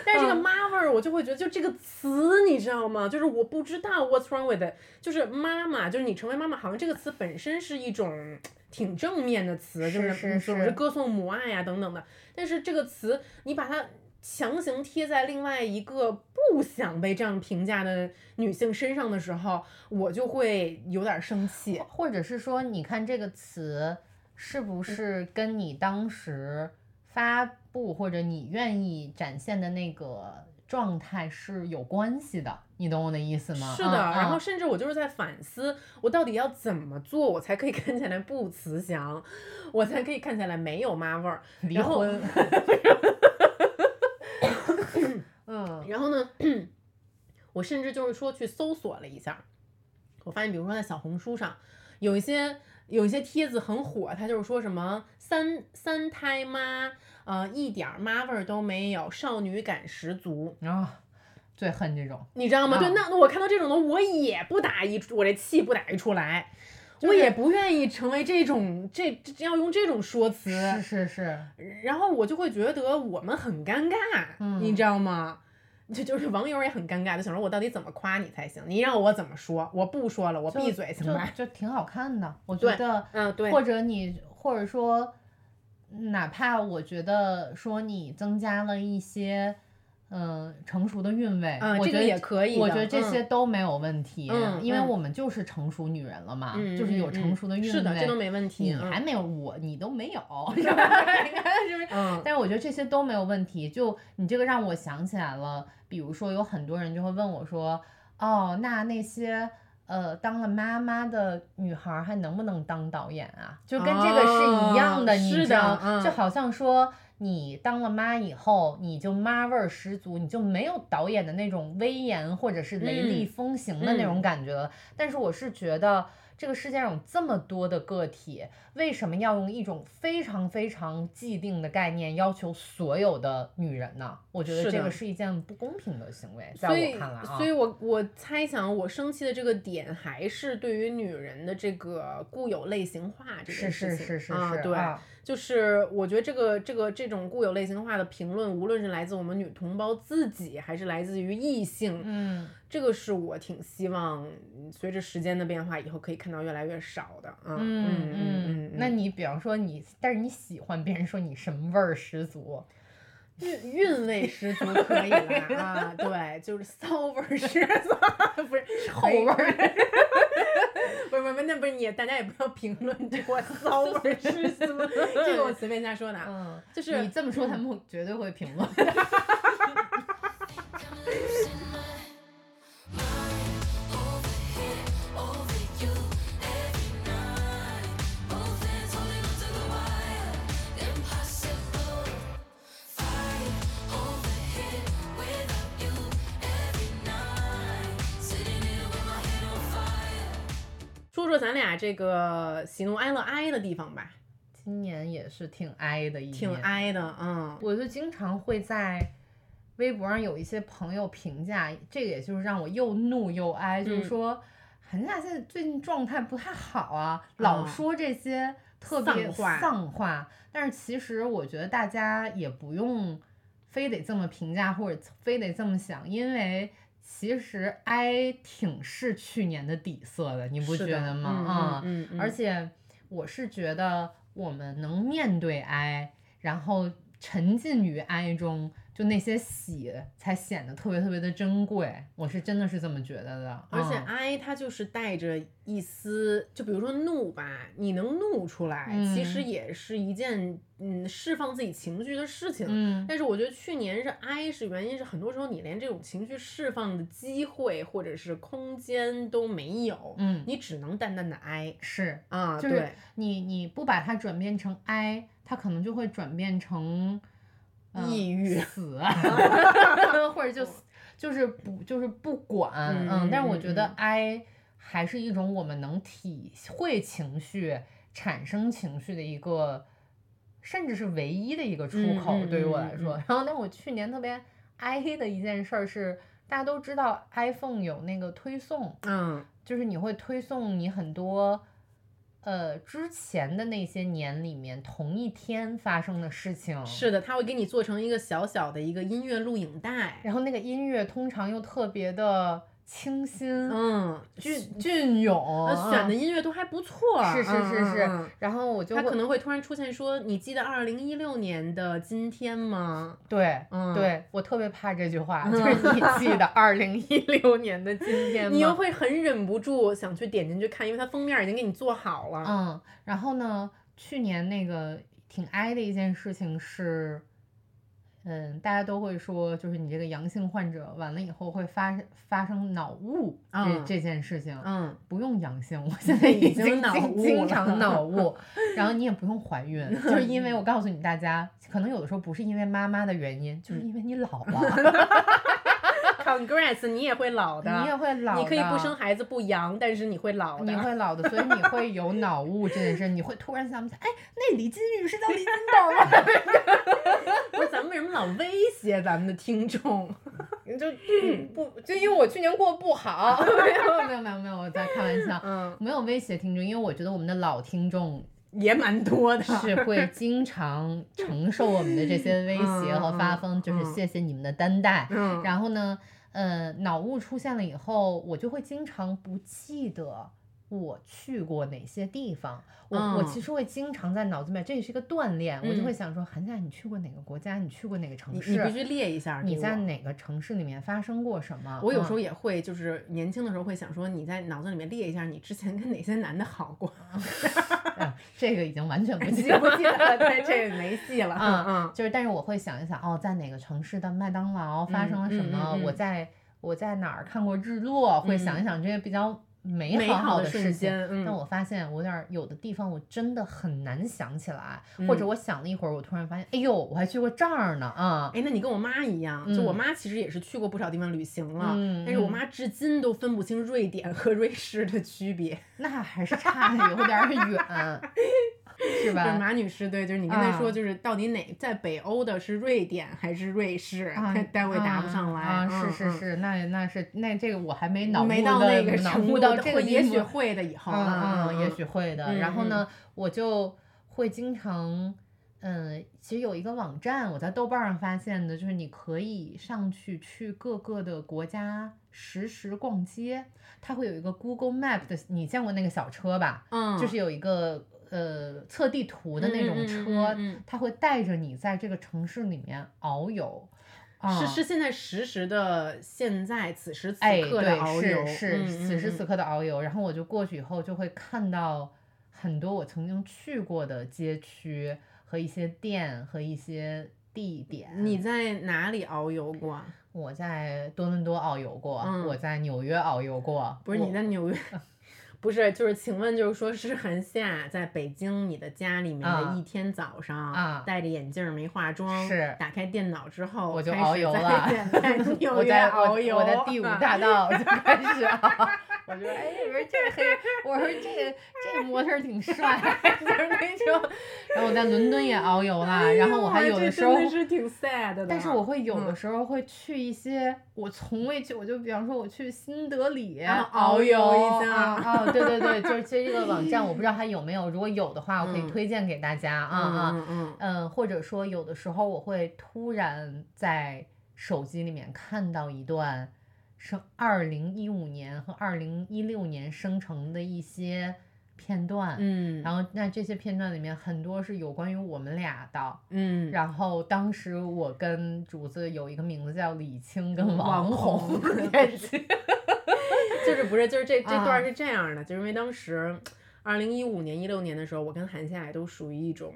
但是这个嗯妈味儿，我就会觉得，就这个词，你知道吗？就是我不知道 what's wrong with it，就是妈妈，就是你成为妈妈，好像这个词本身是一种挺正面的词，就是是歌颂母爱呀、等等的。但是这个词，你把它强行贴在另外一个不想被这样评价的女性身上的时候，我就会有点生气。或者是说，你看这个词是不是跟你当时发布或者你愿意展现的那个状态是有关系的？你懂我的意思吗？是的，嗯然后嗯甚至我就是在反思，我到底要怎么做，我才可以看起来不慈祥，我才可以看起来没有妈味儿。离然后婚。嗯然后呢，我甚至就是说去搜索了一下，我发现，比如说在小红书上，有一些有一些帖子很火，它就是说什么三三胎妈，呃，一点儿妈味儿都没有，少女感十足，啊，最恨这种。你知道吗？对，啊那那我看到这种的，我也不打一，我这气不打一处来。我就是也不愿意成为这种这这要用这种说辞，是是是，然后我就会觉得我们很尴尬，嗯你知道吗？这就是网友也很尴尬，就想说我到底怎么夸你才行？你让我怎么说？我不说了，我闭嘴行吧？就就挺好看的，我觉得。嗯，对，或者你，或者说，哪怕我觉得说你增加了一些，嗯、成熟的韵味，嗯我觉得也可以的我觉得这嗯些都没有问题，因为我们就是成熟女人了嘛，嗯，就是有嗯成熟的韵味。是的，这都没问题。你嗯还没有我，你都没有，是吧？你看是不是？嗯但是我觉得这些都没有问题。就你这个让我想起来了，比如说有很多人就会问我说，哦，那那些呃当了妈妈的女孩儿还能不能当导演啊？就跟这个是一样的，哦你知道嗯就好像说。你当了妈以后，你就妈味儿十足，你就没有导演的那种威严或者是雷厉嗯风行的那种嗯感觉了。但是我是觉得，这个世界上有这么多的个体，为什么要用一种非常非常既定的概念要求所有的女人呢？我觉得这个是一件不公平的行为，在我看来啊。所以我我猜想，我生气的这个点还是对于女人的这个固有类型化这是件事情是是是啊，对，是啊就是我觉得这个这个这种固有类型化的评论，无论是来自我们女同胞自己，还是来自于异性，嗯，这个是我挺希望嗯随着时间的变化，以后可以看到越来越少的。嗯嗯嗯嗯，那你比方说你，但是你喜欢别人说你什么味儿十足？韵韵味十足可以了啊，对，就是骚味儿十足，不是臭味儿。不是不是不，那不是你，大家也不要评论这我骚味儿十足，这个我随便瞎说的啊。嗯，就是你这么说，他们绝对会评论。说说说咱俩这个喜怒哀乐哀的地方吧，今年也是挺哀的一年，挺哀的，嗯我就经常会在微博上有一些朋友评价，这个也就是让我又怒又哀，就是嗯说韩夏现在最近状态不太好啊，老啊说这些特别丧话。但是其实我觉得大家也不用非得这么评价或者非得这么想，因为。其实哀挺是去年的底色的，你不觉得吗？啊嗯嗯嗯而且我是觉得我们能面对哀，然后沉浸于哀中，就那些喜才显得特别特别的珍贵。我是真的是这么觉得的。而且嗯哀它就是带着一丝，就比如说怒吧，你能怒出来，其实嗯也是一件嗯释放自己情绪的事情。嗯，但是我觉得去年是哀，是原因是很多时候你连这种情绪释放的机会或者是空间都没有，嗯你只能淡淡的哀是，啊，就是对，你你不把它转变成哀，它可能就会转变成。呃抑郁死，或者就就是不就是不管，嗯嗯，但是我嗯觉得嗯哀还是一种我们能体会情绪、产生情绪的一个，甚至是唯一的一个出口，对于我嗯来说。嗯 然后，但我去年特别哀的一件事儿是，大家都知道 iPhone 有那个推送，嗯就是你会推送你很多。呃，之前的那些年里面，同一天发生的事情，是的，他会给你做成一个小小的一个音乐录影带，然后那个音乐通常又特别的清新、嗯，俊俊勇，呃，选的嗯音乐都还不错，是是嗯是是然后我就他可能会突然出现说：“你记得二零一六年的今天吗对、嗯对，我特别怕这句话，就是你记得 二零一六年的今？”天吗你又？会很忍不住想去点进去看，因为它封面已经给你做好了。嗯，然后呢，去年那个挺哀的一件事情是。嗯，大家都会说，就是你这个阳性患者完了以后会发发生脑雾这、嗯这件事情，嗯，不用阳性，我 现在已已经脑雾了经常脑 雾，然后你也不用怀孕，就是因为我 告诉你大家，可能有的时候不是因为妈妈的原因，就是因为你老了，Congrats，你也会老的，你也会老的，你可以不生孩子不养，但是你会老的。你会老的，所以你会有脑雾这件事，你会突然想不起来，哎，那李金宇是叫李金斗吗？不是咱们为什么老威胁咱们的听众？就不就因为我去年过得不好，没有没有没有没有，我在开玩笑，嗯，没有威胁听众，因为我觉得我们的老听众也蛮多的。是会经常承受我们的这些威胁和发疯，嗯就是嗯谢谢你们的担待。嗯，然后呢，呃，脑雾出现了以后，我就会经常不记得我去过哪些地方。我、我嗯其实会经常在脑子里面，这也是一个锻炼，我就会嗯想说，寒假你去过哪个国家？你去过哪个城市？你必须列一下。你在哪个城市里面发生过什么？我有时候嗯也会，就是年轻的时候会想说，你在脑子里面列一下你之前跟哪些男的好过。嗯这个已经完全不记 不记得？对，这个没戏了。嗯嗯就是，但是我会想一想，哦，在哪个城市的麦当劳发生了什么？我在我在哪儿看过日落？会想一想这些比较美美好的瞬。间嗯但我发现我有点儿有的地方我真的很难想起来，或者嗯我想了一会儿，我突然发现，哎呦，我还去过这儿呢啊！哎，那你跟我妈一样，就我嗯妈其实也是去过不少地方旅行了，但是我妈至今都分不清瑞典和瑞士的区别。那还是差的有点儿远，是就是吧？马女士，对，就是你刚才说，啊就是到底哪在北欧的是瑞典还是瑞士，啊她待会答不上来。啊！嗯是是，是，那那是那这个我还没脑没到那个脑程度，到这个也许会的以后。嗯嗯，也嗯许会的。嗯然后呢，我就会经常，嗯，其实有一个网站，我在豆瓣上发现的，就是你可以上去去各个的国家实时逛街，它会有一个 Google Map 的，你见过那个小车吧？嗯，就是有一个呃测地图的那种车，它会带着你在这个城市里面遨游。啊是是现在实时的，现在此时此哎，刻的遨对，游，是是嗯此时此。嗯刻的遨游。然后我就过去以后，就会看到很多我曾经去过的街区和一些店和一些地点。嗯你在哪里遨游过？我在多伦多遨游过，嗯我在纽约遨游过。不是你在纽约，不是，就是请问，就是说是寒夏在北京你的家里面的啊一天早上，啊戴着眼镜儿没化妆，是打开电脑之后，我就遨游了在 纽约我在我遨游，我在第五大道就开始 啊，我就说，哎，我说这黑，我说这个这模特儿挺帅，就是那种。然后我在伦敦也遨游了，然后我还有的时候。但是我会有的嗯时候会去一些我从未去，我就比方说我去新德里啊遨遨游一下啊啊，对对对，就是其实这个网站，我不知道还有没有，如果有的话，我可以嗯推荐给大家啊啊。嗯嗯嗯，或者说有的时候我会突然在手机里面看到一段生二零一五年和二零一六年生成的一些片段，嗯，然后那这些片段里面很多是有关于我们俩的，嗯，然后当时我跟竹子有一个名字叫李青跟嗯王红红的恋情，就是不是就是这这段啊。是这样的，就是因为当时二零一五年、一六年的时候，我跟韩夏也都属于一种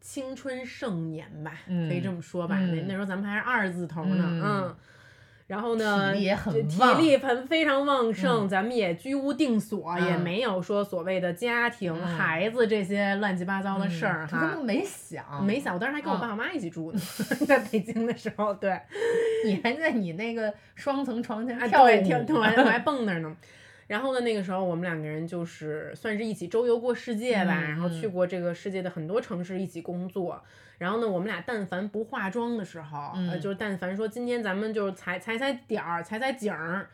青春盛年吧，可以这么说吧。那嗯那时候咱们还是二字头呢，嗯。嗯。然后呢，体力也很这体力很非常旺盛，嗯咱们也居无定所，也嗯没有说所谓的家庭、嗯孩子这些乱七八糟的事儿哈没想，没想，我当时还跟我嗯爸我妈一起住呢，在北京的时候，对，你还在你那个双层床前啊，跳舞，我还 蹦那儿呢。然后呢，那个时候我们两个人就是算是一起周游过世界吧，嗯然后去嗯过这个世界的很多城市，一起工作。然后呢，我们俩但凡不化妆的时候，就是但凡说今天咱们就是踩踩踩点儿、踩踩景儿，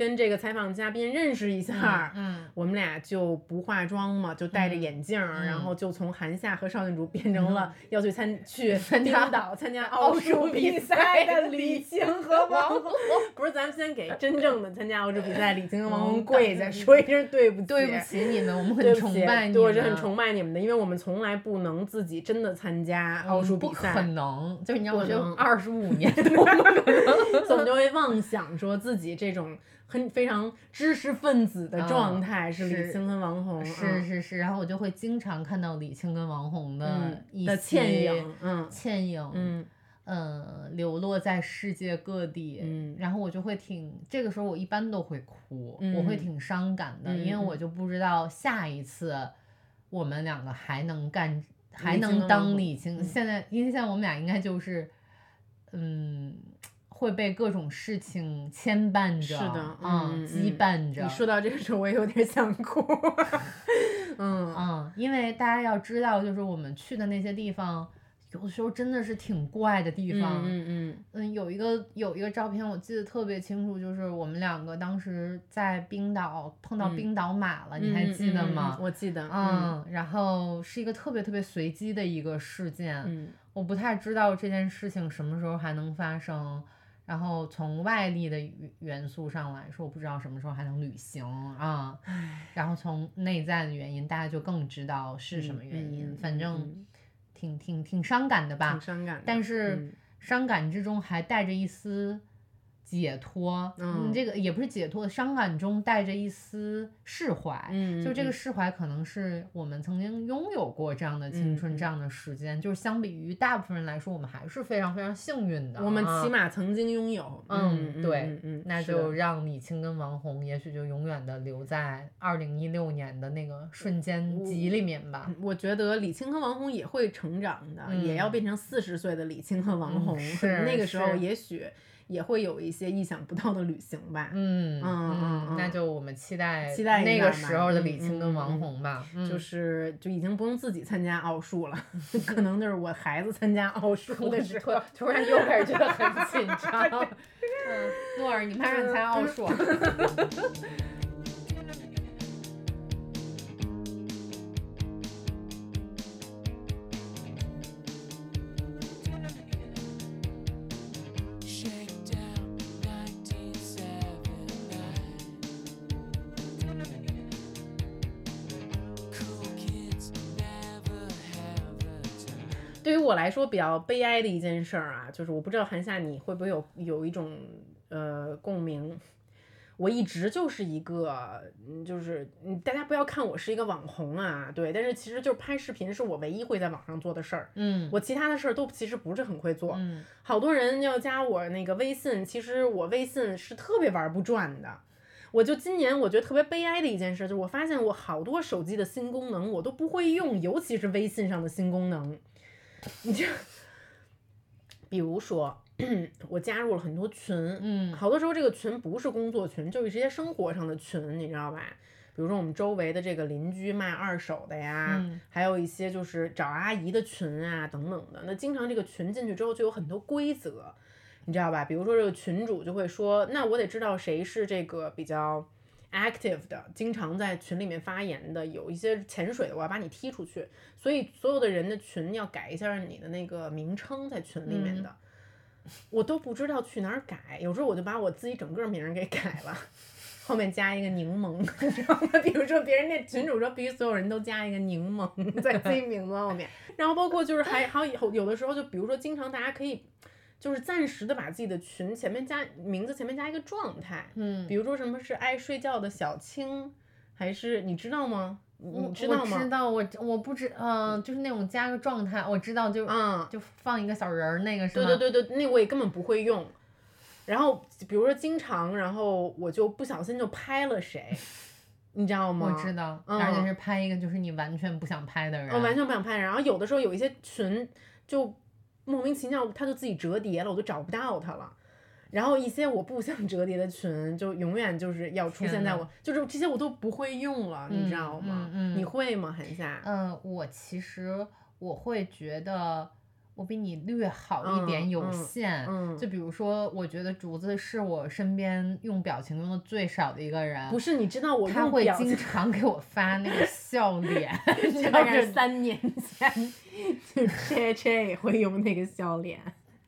跟这个采访嘉宾认识一下，嗯，我们俩就不化妆嘛，就戴着嗯眼镜然后就从韩夏和邵静竹变成了要去参去参加冰岛参加奥奥数数比比赛赛的的李李青青和王和王红。不是，咱们先给真正的参加奥数比赛李青和王红嗯跪下，嗯说一声对不起，对不起你们，我们 很崇拜你们，对，我是很崇拜你们的，因为我们从来不能自己真的参加奥数嗯不可比赛，能，就是你让我学不能二十五 年都不可能。所以我们就会妄想说自己这种很非常知识分子的状态是李是青跟王红，是嗯是是，然后我就会经常看到李青跟王红的倩些影，嗯倩影，嗯呃，流落在世界各地，嗯然后我就会挺，这个时候我一般都会哭，我嗯会挺伤感的，因为嗯我就不知道下一次我们两个还能干，还能当李青。嗯现在，因为现在我们俩应该就是，嗯。会被各种事情牵绊着，是的嗯，嗯羁嗯绊着。你说到这个时候，我也有点想哭。嗯嗯，因为大家要知道，就是我们去的那些地方，有的时候真的是挺怪的地方。嗯嗯嗯，有一个有一个照片我记得特别清楚，就是我们两个当时在冰岛碰到嗯冰岛马了，你嗯，还嗯记得嗯嗯吗？我记得。嗯嗯，然后是一个特别特别随机的一个事件，嗯我不太知道这件事情什么时候还能发生。然后从外力的元元素上来说，我不知道什么时候还能旅行啊。唉，然后从内在的原因，大家就更知道是什么原因。反正嗯挺挺挺伤感的吧挺。伤感的。但是嗯伤感之中还带着一丝解脱，嗯这个也不是解脱，伤感中带着一丝释怀。嗯，就这个嗯释怀，可能是我们曾经拥有过这样的青春、这样的时间，就是相比于大部分人来说，我们还是非常非常幸运的。我们啊起码曾经拥有。嗯对嗯嗯，那就让李青跟王红，也许就永远的留在二零一六年的那个瞬间集里面吧。我觉得李青和王红也会成长的，也要嗯变成四十岁的李青和王嗯红。是 那个时候也许也会有一些意想不到的旅行吧。嗯嗯嗯嗯那就我们期待期待那个时候的嗯李青跟王红吧。嗯就是就已经不用自己参加奥数了，可能就是我孩子参加奥数的时候 突，突然又开始觉得很紧张。嗯，诺尔，你妈让你参加奥数。我来说比较悲哀的一件事儿啊，就是我不知道韩夏你会不会有有一种呃共鸣。我一直就是一个，嗯，就是嗯，大家不要看我是一个网红啊，对，但是其实就是拍视频是我唯一会在网上做的事儿，嗯我其他的事儿都其实不是很会做。嗯好多人要加我那个微信，其实我微信是特别玩不转的。我就今年我觉得特别悲哀的一件事，就是我发现我好多手机的新功能我都不会用，尤其是微信上的新功能。你这比如说，我加入了很多群，嗯好多时候这个群不是工作群，就是一些生活上的群，你知道吧？比如说我们周围的这个邻居卖二手的呀，嗯还有一些就是找阿姨的群啊等等的。那经常这个群进去之后就有很多规则，你知道吧？比如说这个群主就会说，那我得知道谁是这个比较 active 的，经常在群里面发言的，有一些潜水的，我要把你踢出去。所以所有的人的群要改一下你的那个名称在群里面的。我都不知道去哪儿改，有时候我就把我自己整个名儿给改了，后面加一个柠檬，你知道吗？比如说别人那群主说必须所有人都加一个柠檬 在自己名字后面，然后包括就是还还有有的时候就比如说经常大家可以就是暂时的把自己的群前面加名字前面加一个状态，嗯比如说什么是爱睡觉的小青，还是你知道吗？你知道吗？我知道，我我不知，嗯、就是那种加个状态，我知道就，嗯，就放一个小人儿，那个是吗？对对对对，那我也根本不会用。然后比如说经常，然后我就不小心就拍了谁，你知道吗？我知道，嗯而且是拍一个就是你完全不想拍的人，我完全不想拍人。然后有的时候有一些群就莫名其妙，它就自己折叠了，我都找不到它了。然后一些我不想折叠的群，就永远就是要出现在我，就是这些我都不会用了，你知道吗？嗯嗯你会吗，韩夏？嗯，我其实我会觉得我比你略好一点，有限。嗯就比如说，我觉得竹子是我身边用表情用的最少的一个人，不是，你知道我他会经常给我发那个笑脸，就大 概三年前，就切切也会用那个笑脸。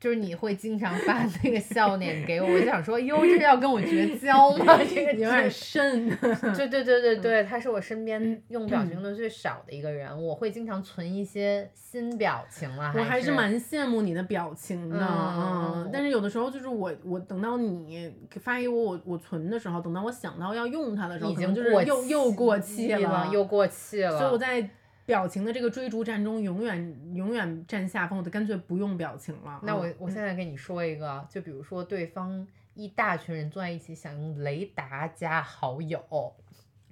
就是你会经常发那个笑脸给我，我就想说，哟，这是要跟我绝交吗？这个有点这瘆。对对对对对，他是我身边用表情 用的最少的一个人，我会经常存一些新表情了，我还是是蛮羡慕你的表情的，嗯但是有的时候就是我我等到你发给我我我存的时候，等到我想到要用它的时候，已经就是又又过期了，又过气了，所以我在表情的这个追逐战中永远永远占下风，我就干脆不用表情了。那我嗯。我现在跟你说一个，就比如说对方一大群人坐在一起，想用雷达加好友，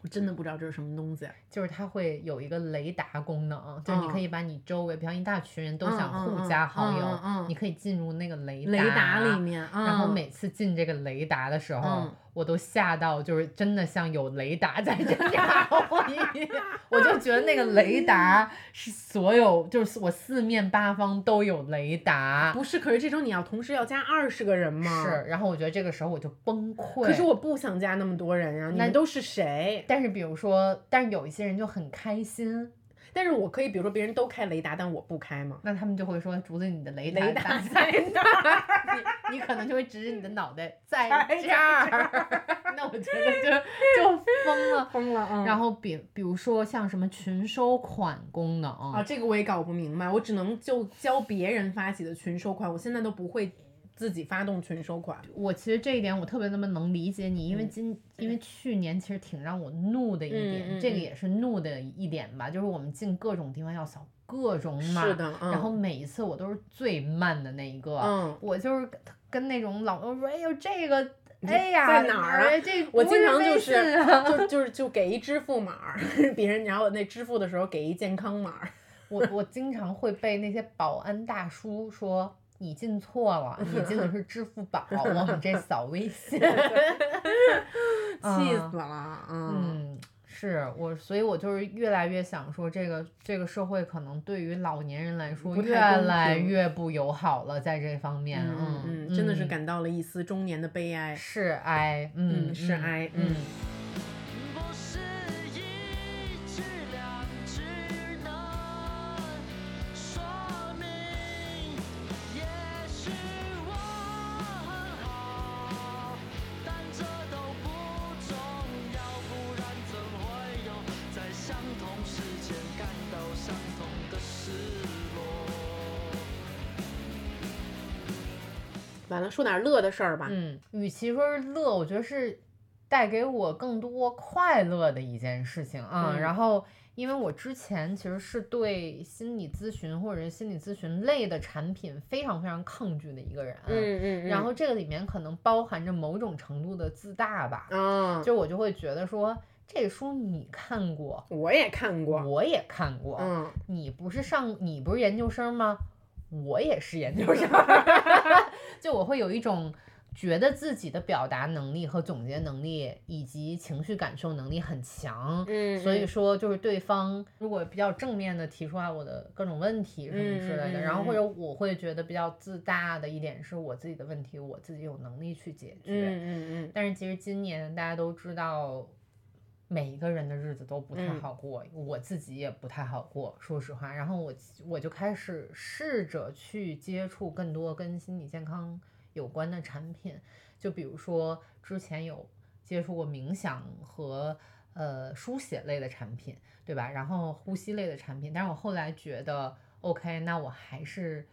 我真的不知道这是什么东西。就是它会有一个雷达功能，就是你可以把你周围，比方一大群人都嗯想互加好友，你可以进入那个雷雷达里，面，然后嗯。每次进这个雷达的时候，嗯我都吓到，就是真的像有雷达在侦察我一样，我就觉得那个雷达是所有，就是我四面八方都有雷达。不是，可是这种你要同时要加二十个人吗？是，。然后我觉得这个时候我就崩溃。可是我不想加那么多人呀、你那们都是谁？但是比如说，但是有一些人就很开心，但是我可以，比如说别人都开雷达，但我不开嘛？那他们就会说：“竹子，你的雷雷达达在哪儿？” 你你可能就会指着你的脑袋在这儿，那我觉得就就疯了。疯了，嗯然后比比如说像什么群收款功能啊，这个我也搞不明白，我只能就教别人发起的群收款，我现在都不会自己发动群收款。我其实这一点我特别那么能理解你，因为嗯今、因为去年其实挺让我怒的一点，这个也是怒的一点吧，就是我们进各种地方要扫各种码，是的，嗯、然后每一次我都是最慢的那一个，嗯，我就是跟跟那种老头说，哎呦这个。这哎呀，在哪儿啊哎这我经常就是啊就就是就给一支付码，别人然后那支付的时候给一健康码。我我经常会被那些保安大叔说你进错了，你进的是支付宝，我们这扫微信。气死了，嗯，嗯，是我，所以我就是越来越想说，这个这个社会可能对于老年人来说越来越不友好了，在这方面，嗯嗯嗯，真的是感到了一丝中年的悲哀。是哀，嗯，嗯是哀嗯说点乐的事儿吧。嗯，与其说是乐，我觉得是带给我更多快乐的一件事情啊。嗯然后，因为我之前其实是对心理咨询或者是心理咨询类的产品非常非常抗拒的一个人。嗯嗯，然后这个里面可能包含着某种程度的自大吧，啊，就我就会觉得说，这书你看过，我也看过。我也看过，嗯你不是上你不是研究生吗？我也是研究生，就我会有一种觉得自己的表达能力和总结能力以及情绪感受能力很强，嗯所以说就是对方如果比较正面的提出来我的各种问题什么之类的，然后或者我会觉得比较自大的一点是我自己的问题我自己有能力去解决，嗯嗯嗯，但是其实今年大家都知道，每一个人的日子都不太嗯好过，我自己也不太好过，说实话。然后我我就开始试着去接触更多跟心理健康有关的产品，就比如说之前有接触过冥想和呃书写类的产品，对吧？然后呼吸类的产品，但是我后来觉得，OK，那我还是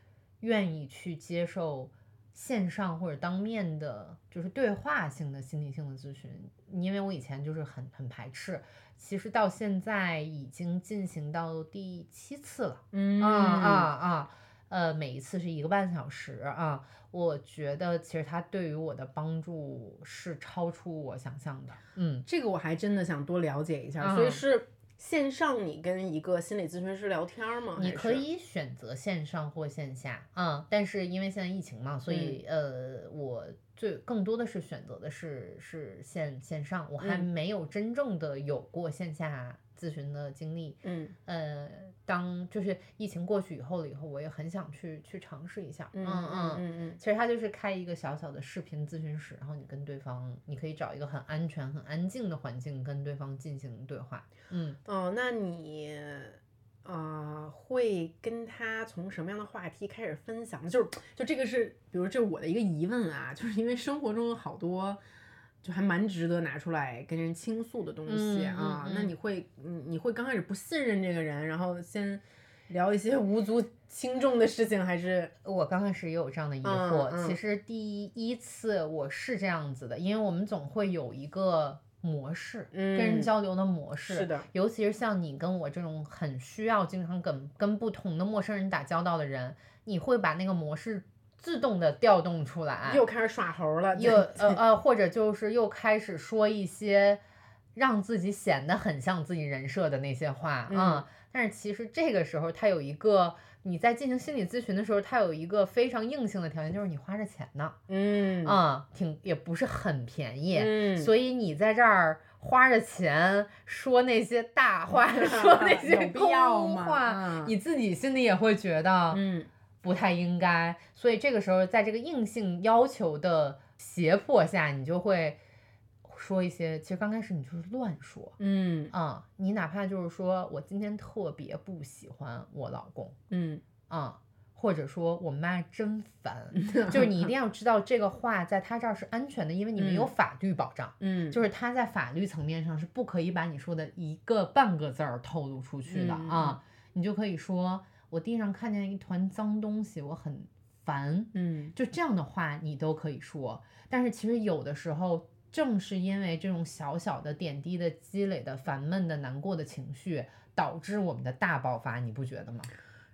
愿意去接受线上或者当面的，就是对话性的心理性的咨询，因为我以前就是很很排斥，其实到现在已经进行到第七次了。嗯啊啊啊！呃，每一次是一个半小时啊，我觉得其实它对于我的帮助是超出我想象的。嗯，这个我还真的想多了解一下，所以嗯是线上你跟一个心理咨询师聊天吗？你可以选择线上或线下，嗯，但是因为现在疫情嘛，所以、嗯呃，我最更多的是选择的是是线线上，我还嗯没有真正的有过线下咨询的经历。嗯呃，当就是疫情过去以后了以后，我也很想去去尝试一下。嗯嗯嗯嗯其实他就是开一个小小的视频咨询室，然后你跟对方，你可以找一个很安全、很安静的环境跟对方进行对话。嗯，哦，那你呃会跟他从什么样的话题开始分享呢？就是就这个是，比如这是我的一个疑问啊，就是因为生活中有好多。就还蛮值得拿出来跟人倾诉的东西嗯啊，嗯嗯那你会，你，你会刚开始不信任这个人，然后先聊一些无足轻重的事情，还是我刚开始也有这样的疑嗯惑。嗯其实第一次我是这样子的，因为我们总会有一个模式，跟人嗯交流的模式。是的尤其是像你跟我这种很需要经常跟跟不同的陌生人打交道的人，你会把那个模式自动的调动出来。又开始耍猴了？又呃呃，或者就是又开始说一些让自己显得很像自己人设的那些话嗯啊、但是其实这个时候，他有一个你在进行心理咨询的时候，他有一个非常硬性的条件，就是你花着钱呢，嗯啊、挺也不是很便宜，嗯所以你在这儿。花着钱说那些大话，说那些空话，嗯你自己心里也会觉得，嗯不太应该，所以这个时候在这个硬性要求的胁迫下，你就会说一些，其实刚开始你就是乱说嗯。啊、你哪怕就是说我今天特别不喜欢我老公嗯。啊、或者说我妈真烦，就是你一定要知道这个话在他这儿是安全的，因为你没有嗯。法律保障。嗯，就是他在法律层面上是不可以把你说的一个半个字儿透露出去的嗯啊，你就可以说我地上看见一团脏东西，我很烦，嗯就这样的话你都可以说。但是其实有的时候，正是因为这种小小的点滴的积累的烦闷的难过的情绪，导致我们的大爆发，你不觉得吗？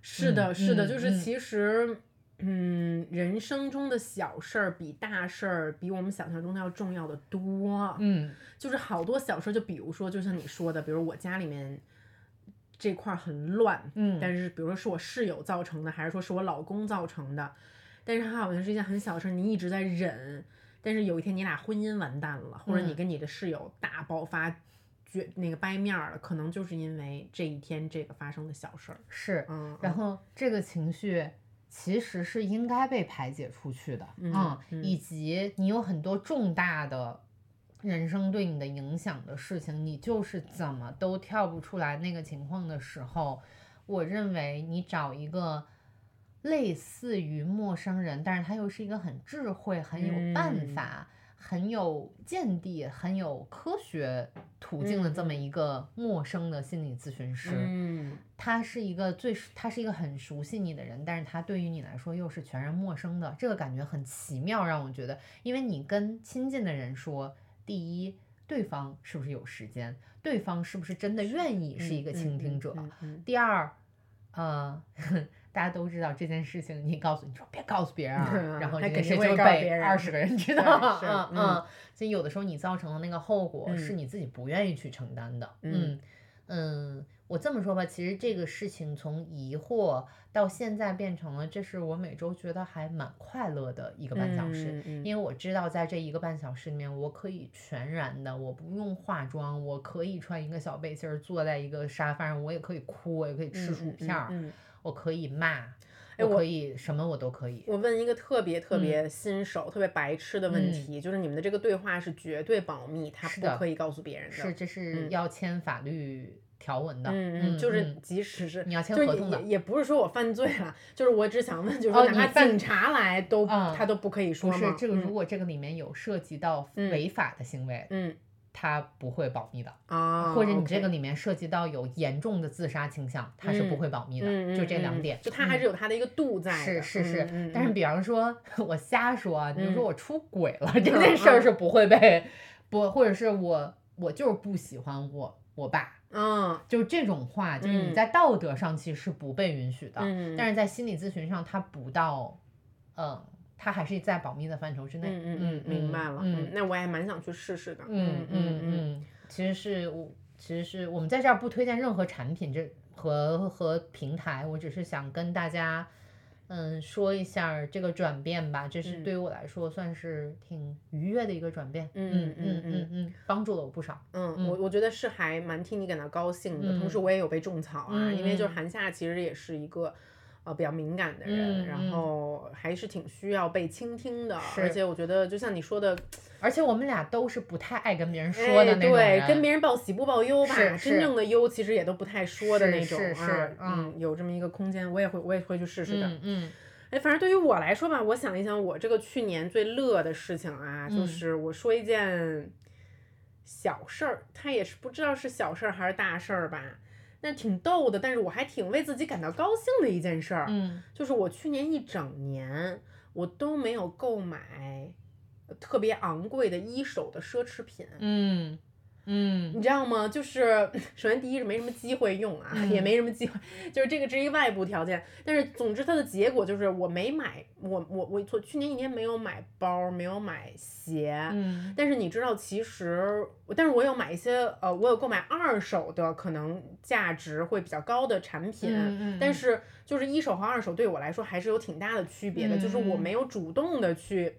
是的，嗯是的，嗯就是嗯其实，嗯，人生中的小事儿比大事儿比我们想象中的要重要的多。嗯就是好多小事儿，就比如说，就像你说的，比如我家里面这块儿很乱，嗯，但是比如说是我室友造成的，还是说是我老公造成的，但是它好像是一件很小的事儿，你一直在忍，但是有一天你俩婚姻完蛋了，或者你嗯跟你的室友大爆发，绝那个掰面儿了，可能就是因为这一天这个发生的小事儿。是。嗯，然后这个情绪其实是应该被排解出去的，嗯嗯以及你有很多重大的人生对你的影响的事情，你就是怎么都跳不出来那个情况的时候，我认为你找一个。类似于陌生人，但是他又是一个很智慧、很有办嗯法、很有见地、很有科学途径的这么一个陌生的心理咨询师。嗯他是一个最，他是一个很熟悉你的人，但是他对于你来说又是全然陌生的，这个感觉很奇妙，让我觉得，因为你跟亲近的人说，第一，对方是不是有时间，对方是不是真的愿意是一个倾听者，第二，呃，大家都知道这件事情，你告诉你说别告诉别人啊，然后这件事就被二十个人 知道，是嗯嗯。所以有的时候你造成的那个后果是嗯你自己不愿意去承担的，嗯嗯，嗯，我这么说吧，其实这个事情从疑惑到现在变成了，这是我每周觉得还蛮快乐的一个半小时，嗯嗯。因为我知道在这一个半小时里面，我可以全然的，我不用化妆，我可以穿一个小背心儿，坐在一个沙发上，我也可以哭，我也可以吃薯片儿，我可以骂，哎我我可以什么我都可以。我问一个特别特嗯。别新手、特别白痴的问题，就是你们的这个对话是绝对保密，他不可以告诉别人的。是，这是嗯。要签法律条文的。嗯嗯，就是嗯即使是你要签就是合同的也不是说我犯罪了，就是我只想问，就是哪怕警察来都嗯他都不可以说吗？不是这个，如嗯果这个里面有涉及到嗯违法的行为，嗯他不会保密的。啊，或者你这个里面涉及到有严重的自杀倾向，他是不嗯会保密的。嗯嗯就这两嗯点，就他还嗯是有他的一个度在的。是是是，但是比方说我瞎说啊，你就嗯说我出轨了、这件事儿是不会被不，或者是我我就是不喜欢我我爸，嗯就这种话，就是你嗯在道德上其实是不被允许的，嗯，但是在心理咨询上它不到，嗯，它还是在保密的范畴之内。嗯嗯嗯，明白了。嗯那我也蛮想去试试的。嗯嗯嗯，其实是我，其实是我们在这儿不推荐任何产品这和和平台，我只是想跟大家，嗯，说一下这个转变吧，这是嗯。对于我来说算是挺愉悦的一个转变，嗯嗯嗯嗯嗯嗯，帮助了我不少，嗯，嗯我我觉得是还蛮替你感到高兴的，同时嗯。我也有被种草啊，嗯因为就是嗯。韩夏其实也是一个。呃，比较敏感的人，然后还是挺需要被倾听的，是而且我觉得就像你说的，而且我们俩都是不太爱跟别人说哎的那种对，跟别人报喜不报忧吧，是是真正的忧其实也都不太说的那种是是啊，嗯有这么一个空间，我也会我也会去试试的。嗯嗯。哎，反正对于我来说吧，我想一想，我这个去年最乐的事情啊，就嗯。是我说一件小事儿，它也是不知道是小事儿还是大事儿吧，那挺逗的，但是我还挺为自己感到高兴的一件事儿，嗯就是我去年一整年我都没有购买特别昂贵的一手的奢侈品。嗯嗯你知道吗？就是 首先第一是没什么机会用啊，嗯 也没什么机会，就是这个是一个外部条件。但是总之它的结果就是我没买，我我我从去年一年没有买包，没有买鞋。嗯但是你知道，其实，但是我有买一些，呃，我有购买二手的，可能价值会比较高的产品。嗯嗯但是就是一手和二手对我来说还是有挺大的区别的，就是我嗯没有主动的去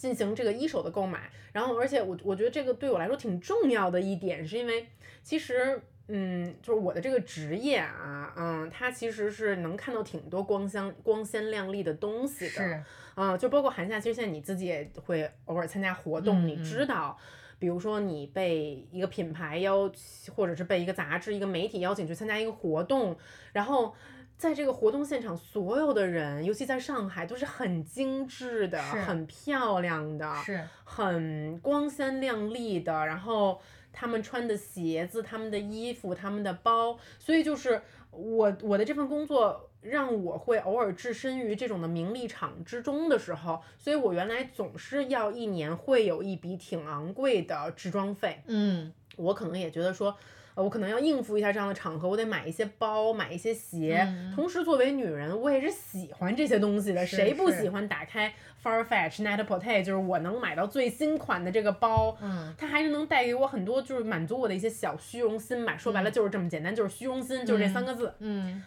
进行这个一手的购买，然后而且我我觉得这个对我来说挺重要的一点，是因为其实。嗯，就是我的这个职业啊，嗯，它其实是能看到挺多光鲜光鲜亮丽的东西的，是啊、就包括寒假，其实现在你自己也会偶尔参加活动，你嗯嗯知道，比如说你被一个品牌邀，或者是被一个杂志、一个媒体邀请去参加一个活动，然后在这个活动现场，所有的人，尤其在上海，都是很精致的、很漂亮的、是，很光鲜亮丽的，然后他们穿的鞋子、他们的衣服、他们的包，所以就是我我的这份工作让我会偶尔置身于这种的名利场之中的时候，所以我原来总是要一年会有一笔挺昂贵的置装费，嗯我可能也觉得说。呃，我可能要应付一下这样的场合，我得买一些包，买一些鞋。嗯同时，作为女人，我也是喜欢这些东西的。谁不喜欢打开 Farfetch、Net p o t e 就是我能买到最新款的这个包，嗯它还是能带给我很多，就是满足我的一些小虚荣心吧。说白了就是这么简单，就是虚荣心，就是这三个字。嗯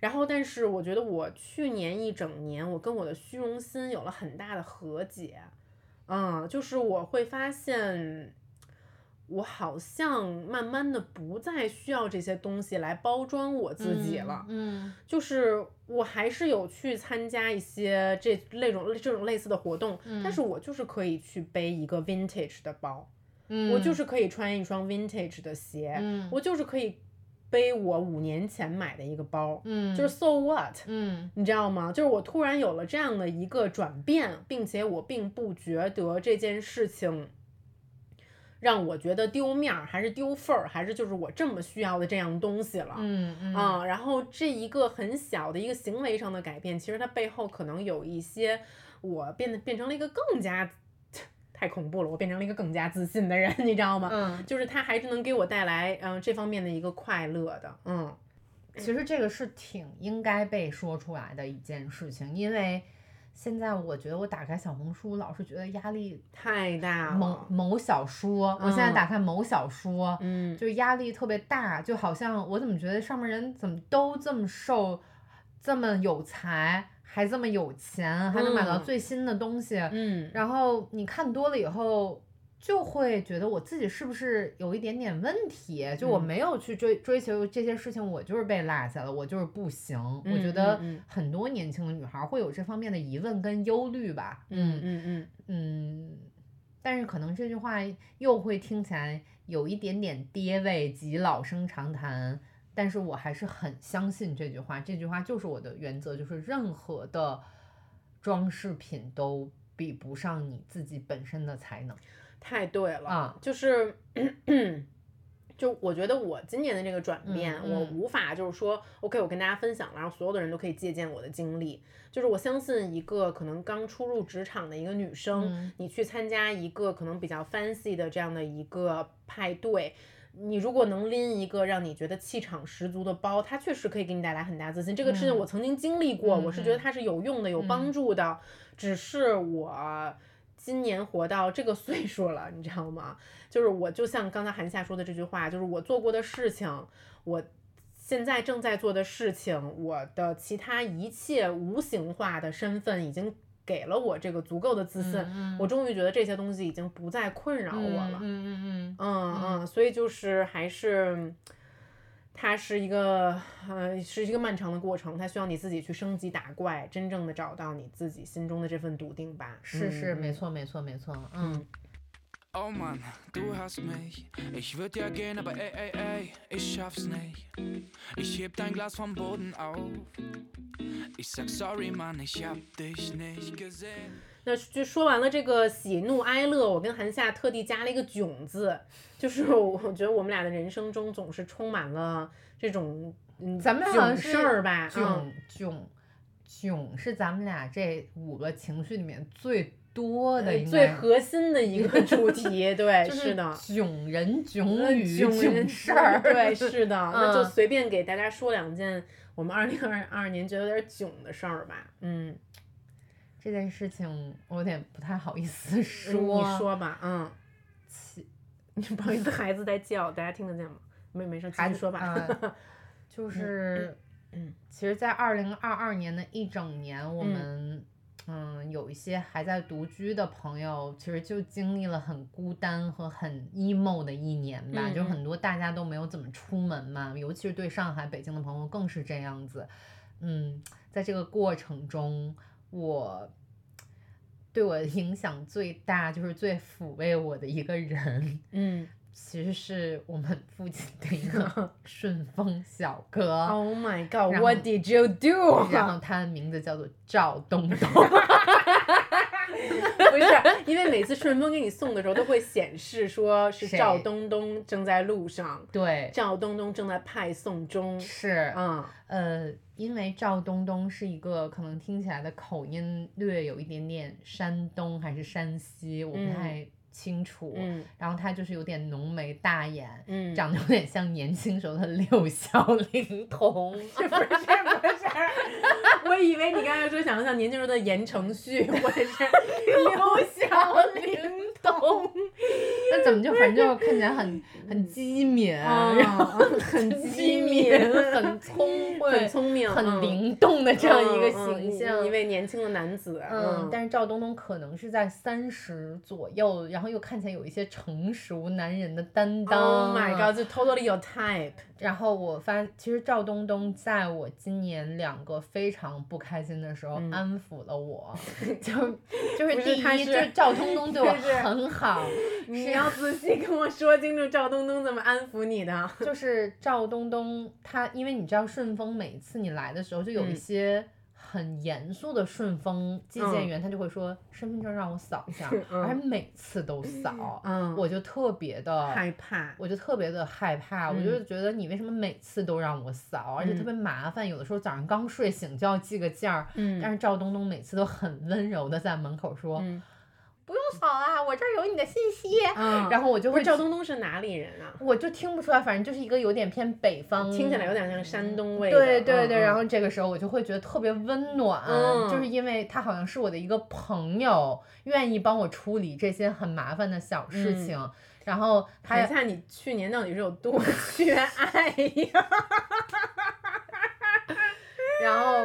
然后，但是我觉得我去年一整年，我跟我的虚荣心有了很大的和解。嗯，就是我会发现，我好像慢慢的不再需要这些东西来包装我自己了。嗯。就是我还是有去参加一些这那种这种类似的活动，但是我就是可以去背一个 vintage 的包，嗯，我就是可以穿一双 vintage 的鞋，嗯我就是可以背我五年前买的一个包，嗯就是 so what，嗯。你知道吗？就是我突然有了这样的一个转变，并且我并不觉得这件事情让我觉得丢面儿，还是丢份儿，还是就是我这么需要的这样东西了。嗯嗯啊，然后这一个很小的一个行为上的改变，其实它背后可能有一些我变得变成了一个更加太恐怖了，我变成了一个更加自信的人，你知道吗？嗯，就是它还是能给我带来嗯、这方面的一个快乐的，嗯其实这个是挺应该被说出来的一件事情，因为现在我觉得我打开小红书，老是觉得压力太大某了。某小说，我现在嗯打开某小说，嗯，就压力特别大，就好像我怎么觉得上面人怎么都这么瘦，这么有才，还这么有钱，还能买到嗯最新的东西。嗯，然后你看多了以后，就会觉得我自己是不是有一点点问题？就我嗯没有去追追求这些事情，我就是被落下了，我就是不行。我嗯觉得很多年轻的女孩会有这方面的疑问跟忧虑吧。嗯嗯嗯，嗯，但是可能这句话又会听起来有一点点爹味及老生常谈，但是我还是很相信这句话。这句话就是我的原则，就是任何的装饰品都比不上你自己本身的才能。太对了，啊就是。就我觉得我今年的这个转变，嗯嗯我无法就是说，OK，我跟大家分享了，然后所有的人都可以借鉴我的经历。就是我相信一个可能刚初入职场的一个女生，嗯你去参加一个可能比较 fancy 的这样的一个派对，你如果能拎一个让你觉得气场十足的包，它确实可以给你带来很大自信。这个事情嗯我曾经经历过，嗯我是觉得嗯它是有用的、有帮助的。只是我今年活到这个岁数了，你知道吗？就是我就像刚才韩夏说的这句话，就是我做过的事情，我现在正在做的事情，我的其他一切无形化的身份已经给了我这个足够的自信。嗯我终于觉得这些东西已经不再困扰我了。嗯嗯嗯嗯嗯，所以就是还是，它是一个呃是一个漫长的过程，它需要你自己去升级打怪，真正的找到你自己心中的这份笃定吧。是是，嗯没。错没错没错，嗯。Oh Mann, du hast mich. Ich würd ja gehen, aber ey, ey, ey, ich schaff's nicht. Ich heb dein Glas vom Boden auf. Ich sag sorry, Mann, ich hab dich nicht gesehen. 那就说完了这个喜怒哀乐，我跟韩夏特地加了一个囧字，就是我 我觉得我们俩的人生中总是充满了这种嗯咱们好像囧是事儿吧，嗯囧囧囧是咱们俩这五个情绪里面最多的，应该最核心的一个 主题，对，就是的。囧人呃囧语囧事儿，对，是的，那就嗯随便给大家说两件我们二零二二年觉得有点囧的事儿吧。嗯，这件事情我有点不太好意思嗯说。你说吧，嗯，其不好意思，孩子在叫，大家听得见吗？没没事，继孩子续说吧。啊 就是，嗯其实，在二零二二年的一整年，我们嗯有一些还在独居的朋友，其实就经历了很孤单和很 emo 的一年吧。就很多大家都没有怎么出门嘛，尤其是对上海、北京的朋友更是这样子。嗯，在这个过程中，我对我影响最大，就是最抚慰我的一个人，嗯 其实是我们附近的一个 顺丰小哥。，Oh my God，What did you do？然后他的名字叫做赵东东，不是，因为每次顺丰给你送的时候都会显示说是赵东东正在路上，对，赵东东正在派送中。是，嗯呃，因为赵东东是一个可能听起来的口音略有一点点山东还是山西，我不嗯太清楚。嗯然后他就是有点浓眉大眼，嗯，长得有点像年轻时候的六小龄童。是不是不是？我以为你刚才说想像年轻时候的言承旭或者是六小龄童，那怎么就反正就看起来很很机敏，啊然后很机机敏，很聪慧，很聪明，很嗯灵动的这样一个形象。一位年轻的男子。嗯，但是赵东东可能是在三十左右，然后又看起来有一些成熟男人的担当。Oh my god，就 totally your type。然后我发，其实赵东东在我今年两个非常不开心的时候嗯安抚了我，就就是第一，就是赵东东对我 就是很好，你要仔细跟我说清楚赵东东怎么安抚你的。就是赵东东他，因为你知道顺丰每次你来的时候就有一嗯些很严肃的顺丰寄件员，他就会说身份证让我扫一下，嗯。而且每次都扫，嗯，我就特别的害怕。我就特别的害怕，我嗯。就觉得你为什么每次都让我扫，而且特别麻烦，有的时候早上刚睡醒就要寄个件儿，嗯。但是赵东东每次都很温柔的在门口说。嗯不用扫啊，我这儿有你的信息。嗯然后我就会赵东东是哪里人啊？我就听不出来，反正就是一个有点偏北方，听起来有点像山东味的。对对对，嗯然后这个时候我就会觉得特别温暖，嗯就是因为他好像是我的一个朋友，愿意帮我处理这些很麻烦的小事情，然后他谈一下你去年到底是有多缺爱呀？然后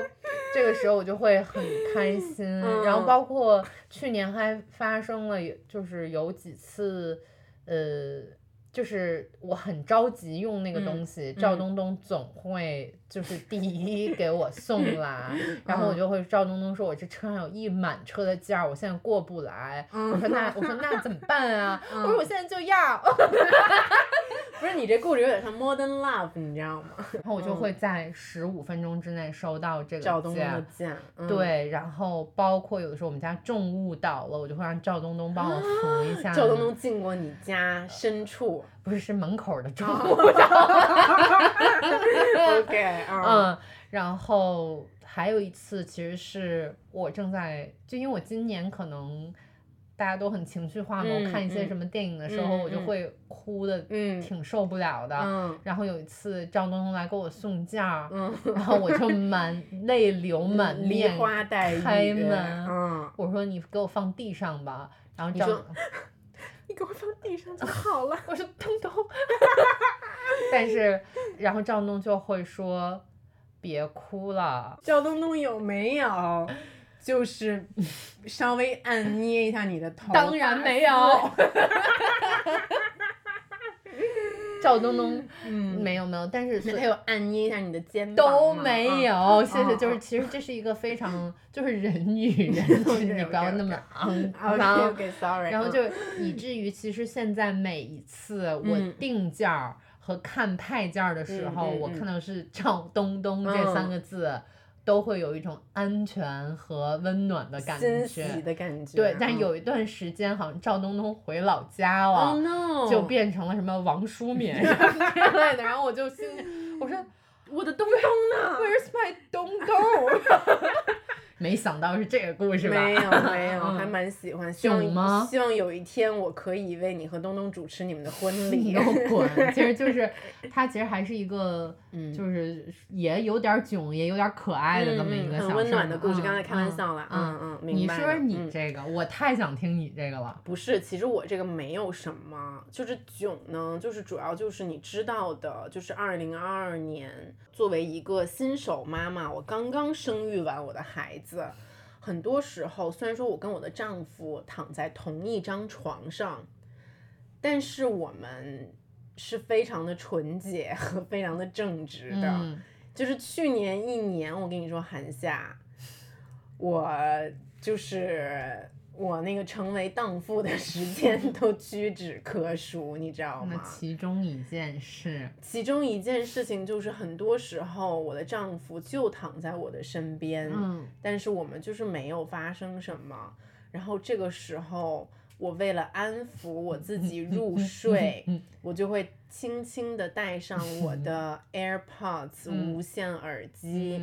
这个时候我就会很开心，嗯然后包括去年还发生了有，就是有几次，呃，就是我很着急用那个东西，赵嗯。东东总会就是第一给我送 来，然后我就会赵东东说我这车上有一满车的件儿，我现在过不来，我说那我说那怎么办啊？我说我现在就要，不是你这故事有点像 Modern Love，你知道吗？然后我就会在十五分钟之内收到这个赵东东件儿的剑，嗯，对，然后包括有的时候我们家重物倒了，我就会让赵东东帮我扶一下。赵东东进过你家深处不是是门口的重哦。物倒。OK，嗯。嗯，然后还有一次，其实是我正在，就因为我今年可能大家都很情绪化嘛，我看一些嗯。什么电影的时候，我就会哭的嗯。挺受不了的。嗯。然后有一次赵东东来给我送件儿，嗯，然后我就满泪流满面，开门。嗯，我说你给我放地上吧，然后赵你说你给我放地上就好了。我说东东，但是然后赵东就会说别哭了，赵东东有没有 就是稍微按捏一下你的头？当然没有。赵东东，嗯，没有没有，但是那他有按捏一下你的肩膀都没嗯有，谢谢。嗯就是其实这是一个非常 就是人与人，就是你不要那么肮脏。OK Sorry，嗯 然后就以至于其实现在每一次我嗯。定件儿和看派件儿的时候，我看到是赵东东这三嗯。个字，都会有一种安全和温暖的感欣觉。喜的感觉。对，但嗯有一段时间好像赵冬冬回老家了。Oh no，就变成了什么王淑敏什 么之类的，然后我就心里我说我的东东呢？Where's my 东东？没想到是这个故事吧？没有没有，嗯还蛮喜欢。希望囧吗希望有一天我可以为你和东东主持你们的婚你礼 滚！其实就是他，其实还是一个，嗯就是也有点囧，也有点可爱的这么一个小温暖的故事。嗯刚才开玩嗯笑了，嗯嗯嗯，明白你说你嗯这个，我太想听你这个了。不是，其实我这个没有什么，就是囧呢，就是主要就是你知道的，就是二零二二年作为一个新手妈妈，我刚刚生育完我的孩子，很多时候虽然说我跟我的丈夫躺在同一张床上，但是我们是非常的纯洁和非常的正直的。嗯就是去年一年，我跟你说，寒夏，我就是我那个成为荡妇的时间 都屈指可数，你知道那吗？其中一件事，其中一件事情就是，很多时候我的丈夫就躺在我的身边，嗯但是我们就是没有发生什么。然后这个时候，我为了安抚我自己 入睡，我就会轻轻的戴上我的 AirPods 嗯无线耳机。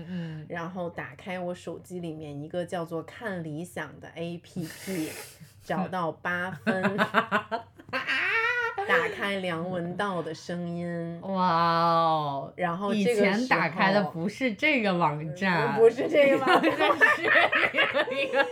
然后打开我手机里面一个叫做“看理想”的 APP，找到八分，打开梁文道的声音，哇哦！然后以前打开的不是这个网站，不是这个网站？是一个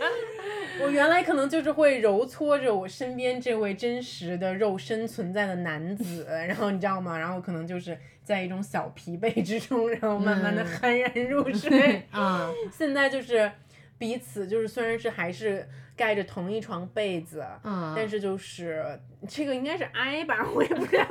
我原来可能就是会揉搓着我身边这位真实的肉身存在的男子，然后你知道吗？然后可能就是在一种小疲惫之中，然后慢慢的嗯 酣然入睡。啊，现在就是彼此就是虽然是还是盖着同一床被子，嗯，但是就是这个应该是 I 吧，我也不知道。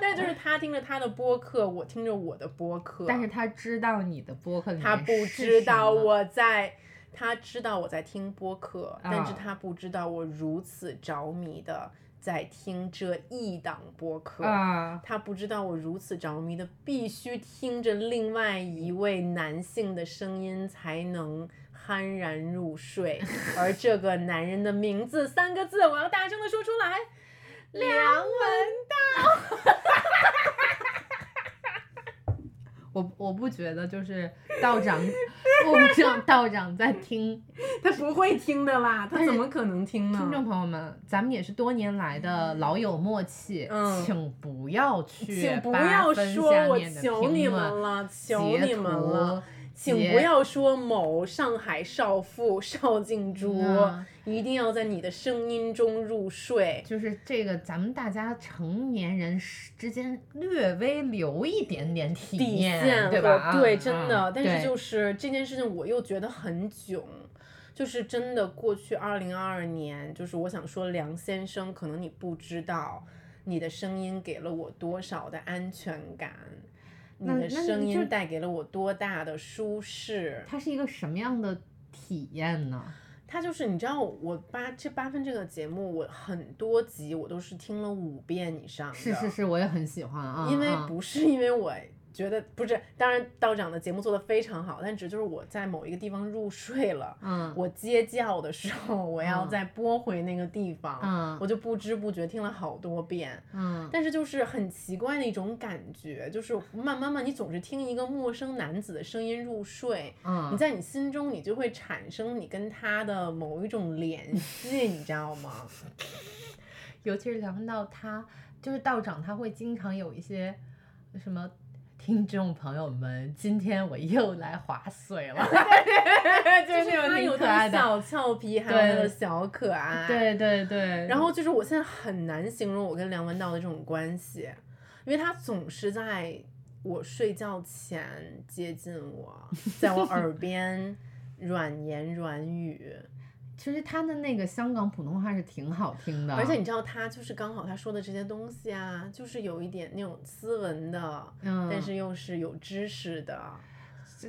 但是就是他听着他的播客，我听着我的播客，但是他知道你的播客里面他不知道我在，他知道我在听播客，但是啊他不知道我如此着迷的在听这一档播客。啊，他不知道我如此着迷的，必须听着另外一位男性的声音才能酣然入睡，而这个男人的名字三个字，我要大声的说出来，梁文道。我我不觉得就是道长，我不知道道长在听。他不会听的啦，他怎么可能听呢？听众朋友们，咱们也是多年来的老友默契，嗯请不要去请不要分说我下面的求你评论们了，求截你们了图。请不要说某上海少妇邵静珠，嗯一定要在你的声音中入睡。就是这个，咱们大家成年人之间略微留一点点体底面，线对吧？和对，啊真的。但是就是这件事情，我又觉得很囧。就是真的，过去二零二二年，就是我想说，梁先生，可能你不知道，你的声音给了我多少的安全感，你的声音带给了我多大的舒适。它是一个什么样的体验呢？它就是你知道，我八这八分这个节目，我很多集我都是听了五遍以上的。是是是，我也很喜欢啊，因为啊不是因为我觉得不是，当然道长的节目做得非常好，但只就是我在某一个地方入睡了，嗯我接觉的时候我要嗯再拨回那个地方，嗯我就不知不觉听了好多遍。嗯但是就是很奇怪的一种感觉，就是慢慢慢，你总是听一个陌生男子的声音入睡，嗯，你在你心中你就会产生你跟他的某一种联系，你知道吗？尤其是聊到他，就是道长，他会经常有一些什么。听众朋友们，今天我又来划水了，就是那种他有挺可爱的。的小俏皮，还有小可爱，对对对，然后就是我现在很难形容我跟梁文道的这种关系，因为他总是在我睡觉前接近我，在我耳边软言软语，其实他的那个香港普通话是挺好听的，而且你知道他就是刚好他说的这些东西啊，就是有一点那种斯文的，嗯，但是又是有知识的，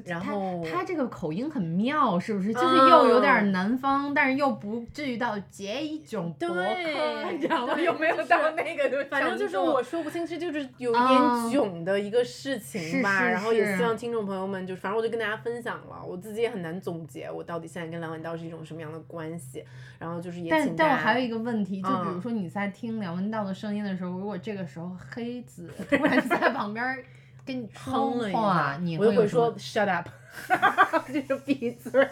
然后他这个口音很妙，是不是？就是又有点嗯南方，但是又不至于到结一种博客，对你知道吗？对有没有到那个？反正就是我说不清，这就是有一点嗯囧的一个事情吧。是是然后也希望听众朋友们，就反正我就跟大家分享了，我自己也很难总结我到底现在跟梁文道是一种什么样的关系。然后就是也但请但我还有一个问题，就比如嗯说你在听梁文道的声音的时候，如果这个时候黑子突然在旁边儿跟你哼了一话，下，你我就会说 shut up，就是闭嘴。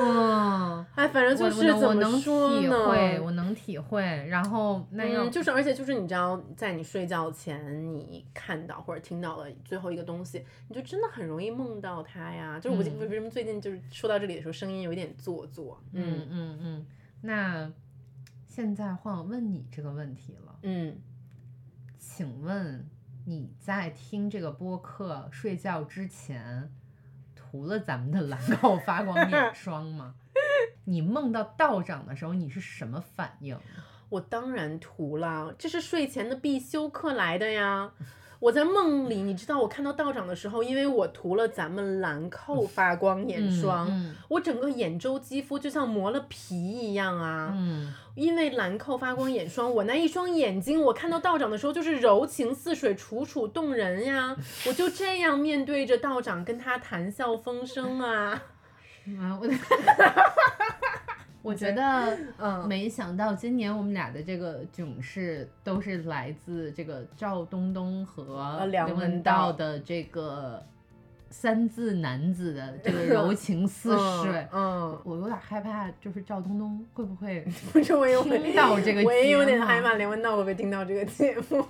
嗯，哎，反正就是我能怎么说体？会，我能体会。然后那样嗯，就是而且就是你知道，在你睡觉前你看到或者听到了最后一个东西，你就真的很容易梦到它呀。就是我嗯为什么最近就是说到这里的时候，声音有一点做作。嗯嗯嗯，那现在换我问你这个问题了，嗯，请问你在听这个播客睡觉之前涂了咱们的兰蔻发光 眼霜吗？你梦到道长的时候，你是什么反应？我当然涂了，这是睡前的必修课来的呀。我在梦里，你知道我看到道长的时候，因为我涂了咱们兰蔻发光眼霜，嗯我整个眼周肌肤就像磨了皮一样啊。嗯，因为兰蔻发光眼霜，我那一双眼睛，我看到道长的时候就是柔情似水，楚楚动人呀。我就这样面对着道长，跟他谈笑风生啊。啊，我 我觉得，嗯。没想到今年我们俩的这个囧事都是来自这个赵东东和梁文道。道的这个三字男子的这个柔 情似水。嗯，我有点害怕，就是赵东东会不会 听到这个 我也有点害怕连文道会不会听到这个节目。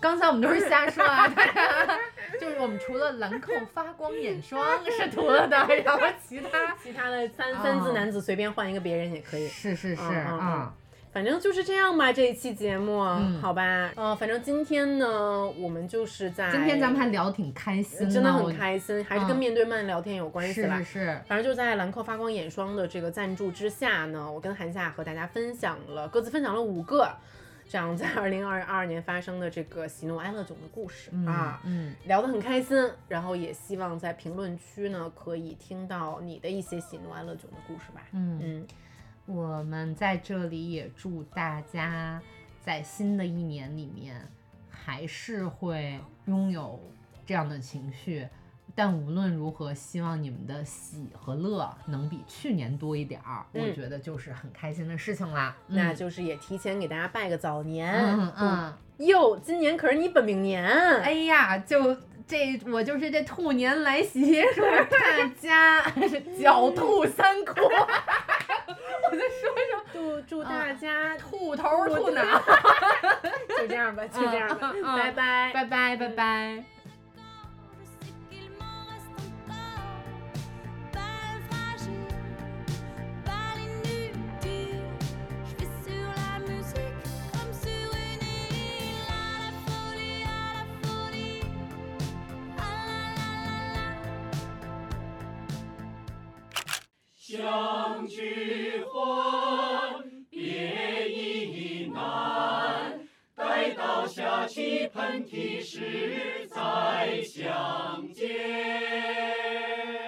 刚才我们都是瞎说啊，大家就是我们除了兰蔻发光眼霜是涂了的，然后其他其他的三三字男子随便换一个别人也可以。是是是嗯嗯啊，反正就是这样吧，这一期节目，嗯好吧，呃，反正今天呢，我们就是在今天咱们还聊得挺开心真的很开心，还是跟嗯面对面聊天有关系吧。是是是，反正就在兰蔻发光眼霜的这个赞助之下呢，我跟韩夏和大家分享了各自分享了五个这样在 二零二二年发生的这个喜怒哀乐囧的故事、嗯啊，嗯，聊得很开心，然后也希望在评论区呢可以听到你的一些喜怒哀乐囧的故事吧。嗯嗯，我们在这里也祝大家在新的一年里面还是会拥有这样的情绪，但无论如何，希望你们的喜和乐能比去年多一点儿，我嗯觉得就是很开心的事情啦。嗯那就是也提前给大家拜个早年。嗯嗯，哟，今年可是你本命年。哎呀，就这我就是这兔年来袭，祝大家 狡兔三窟。我再说一说，祝祝大家兔头兔脑，就这样吧，就这样吧拜拜。拜拜拜拜。相聚欢别亦难。待到下起喷嚏时再相见。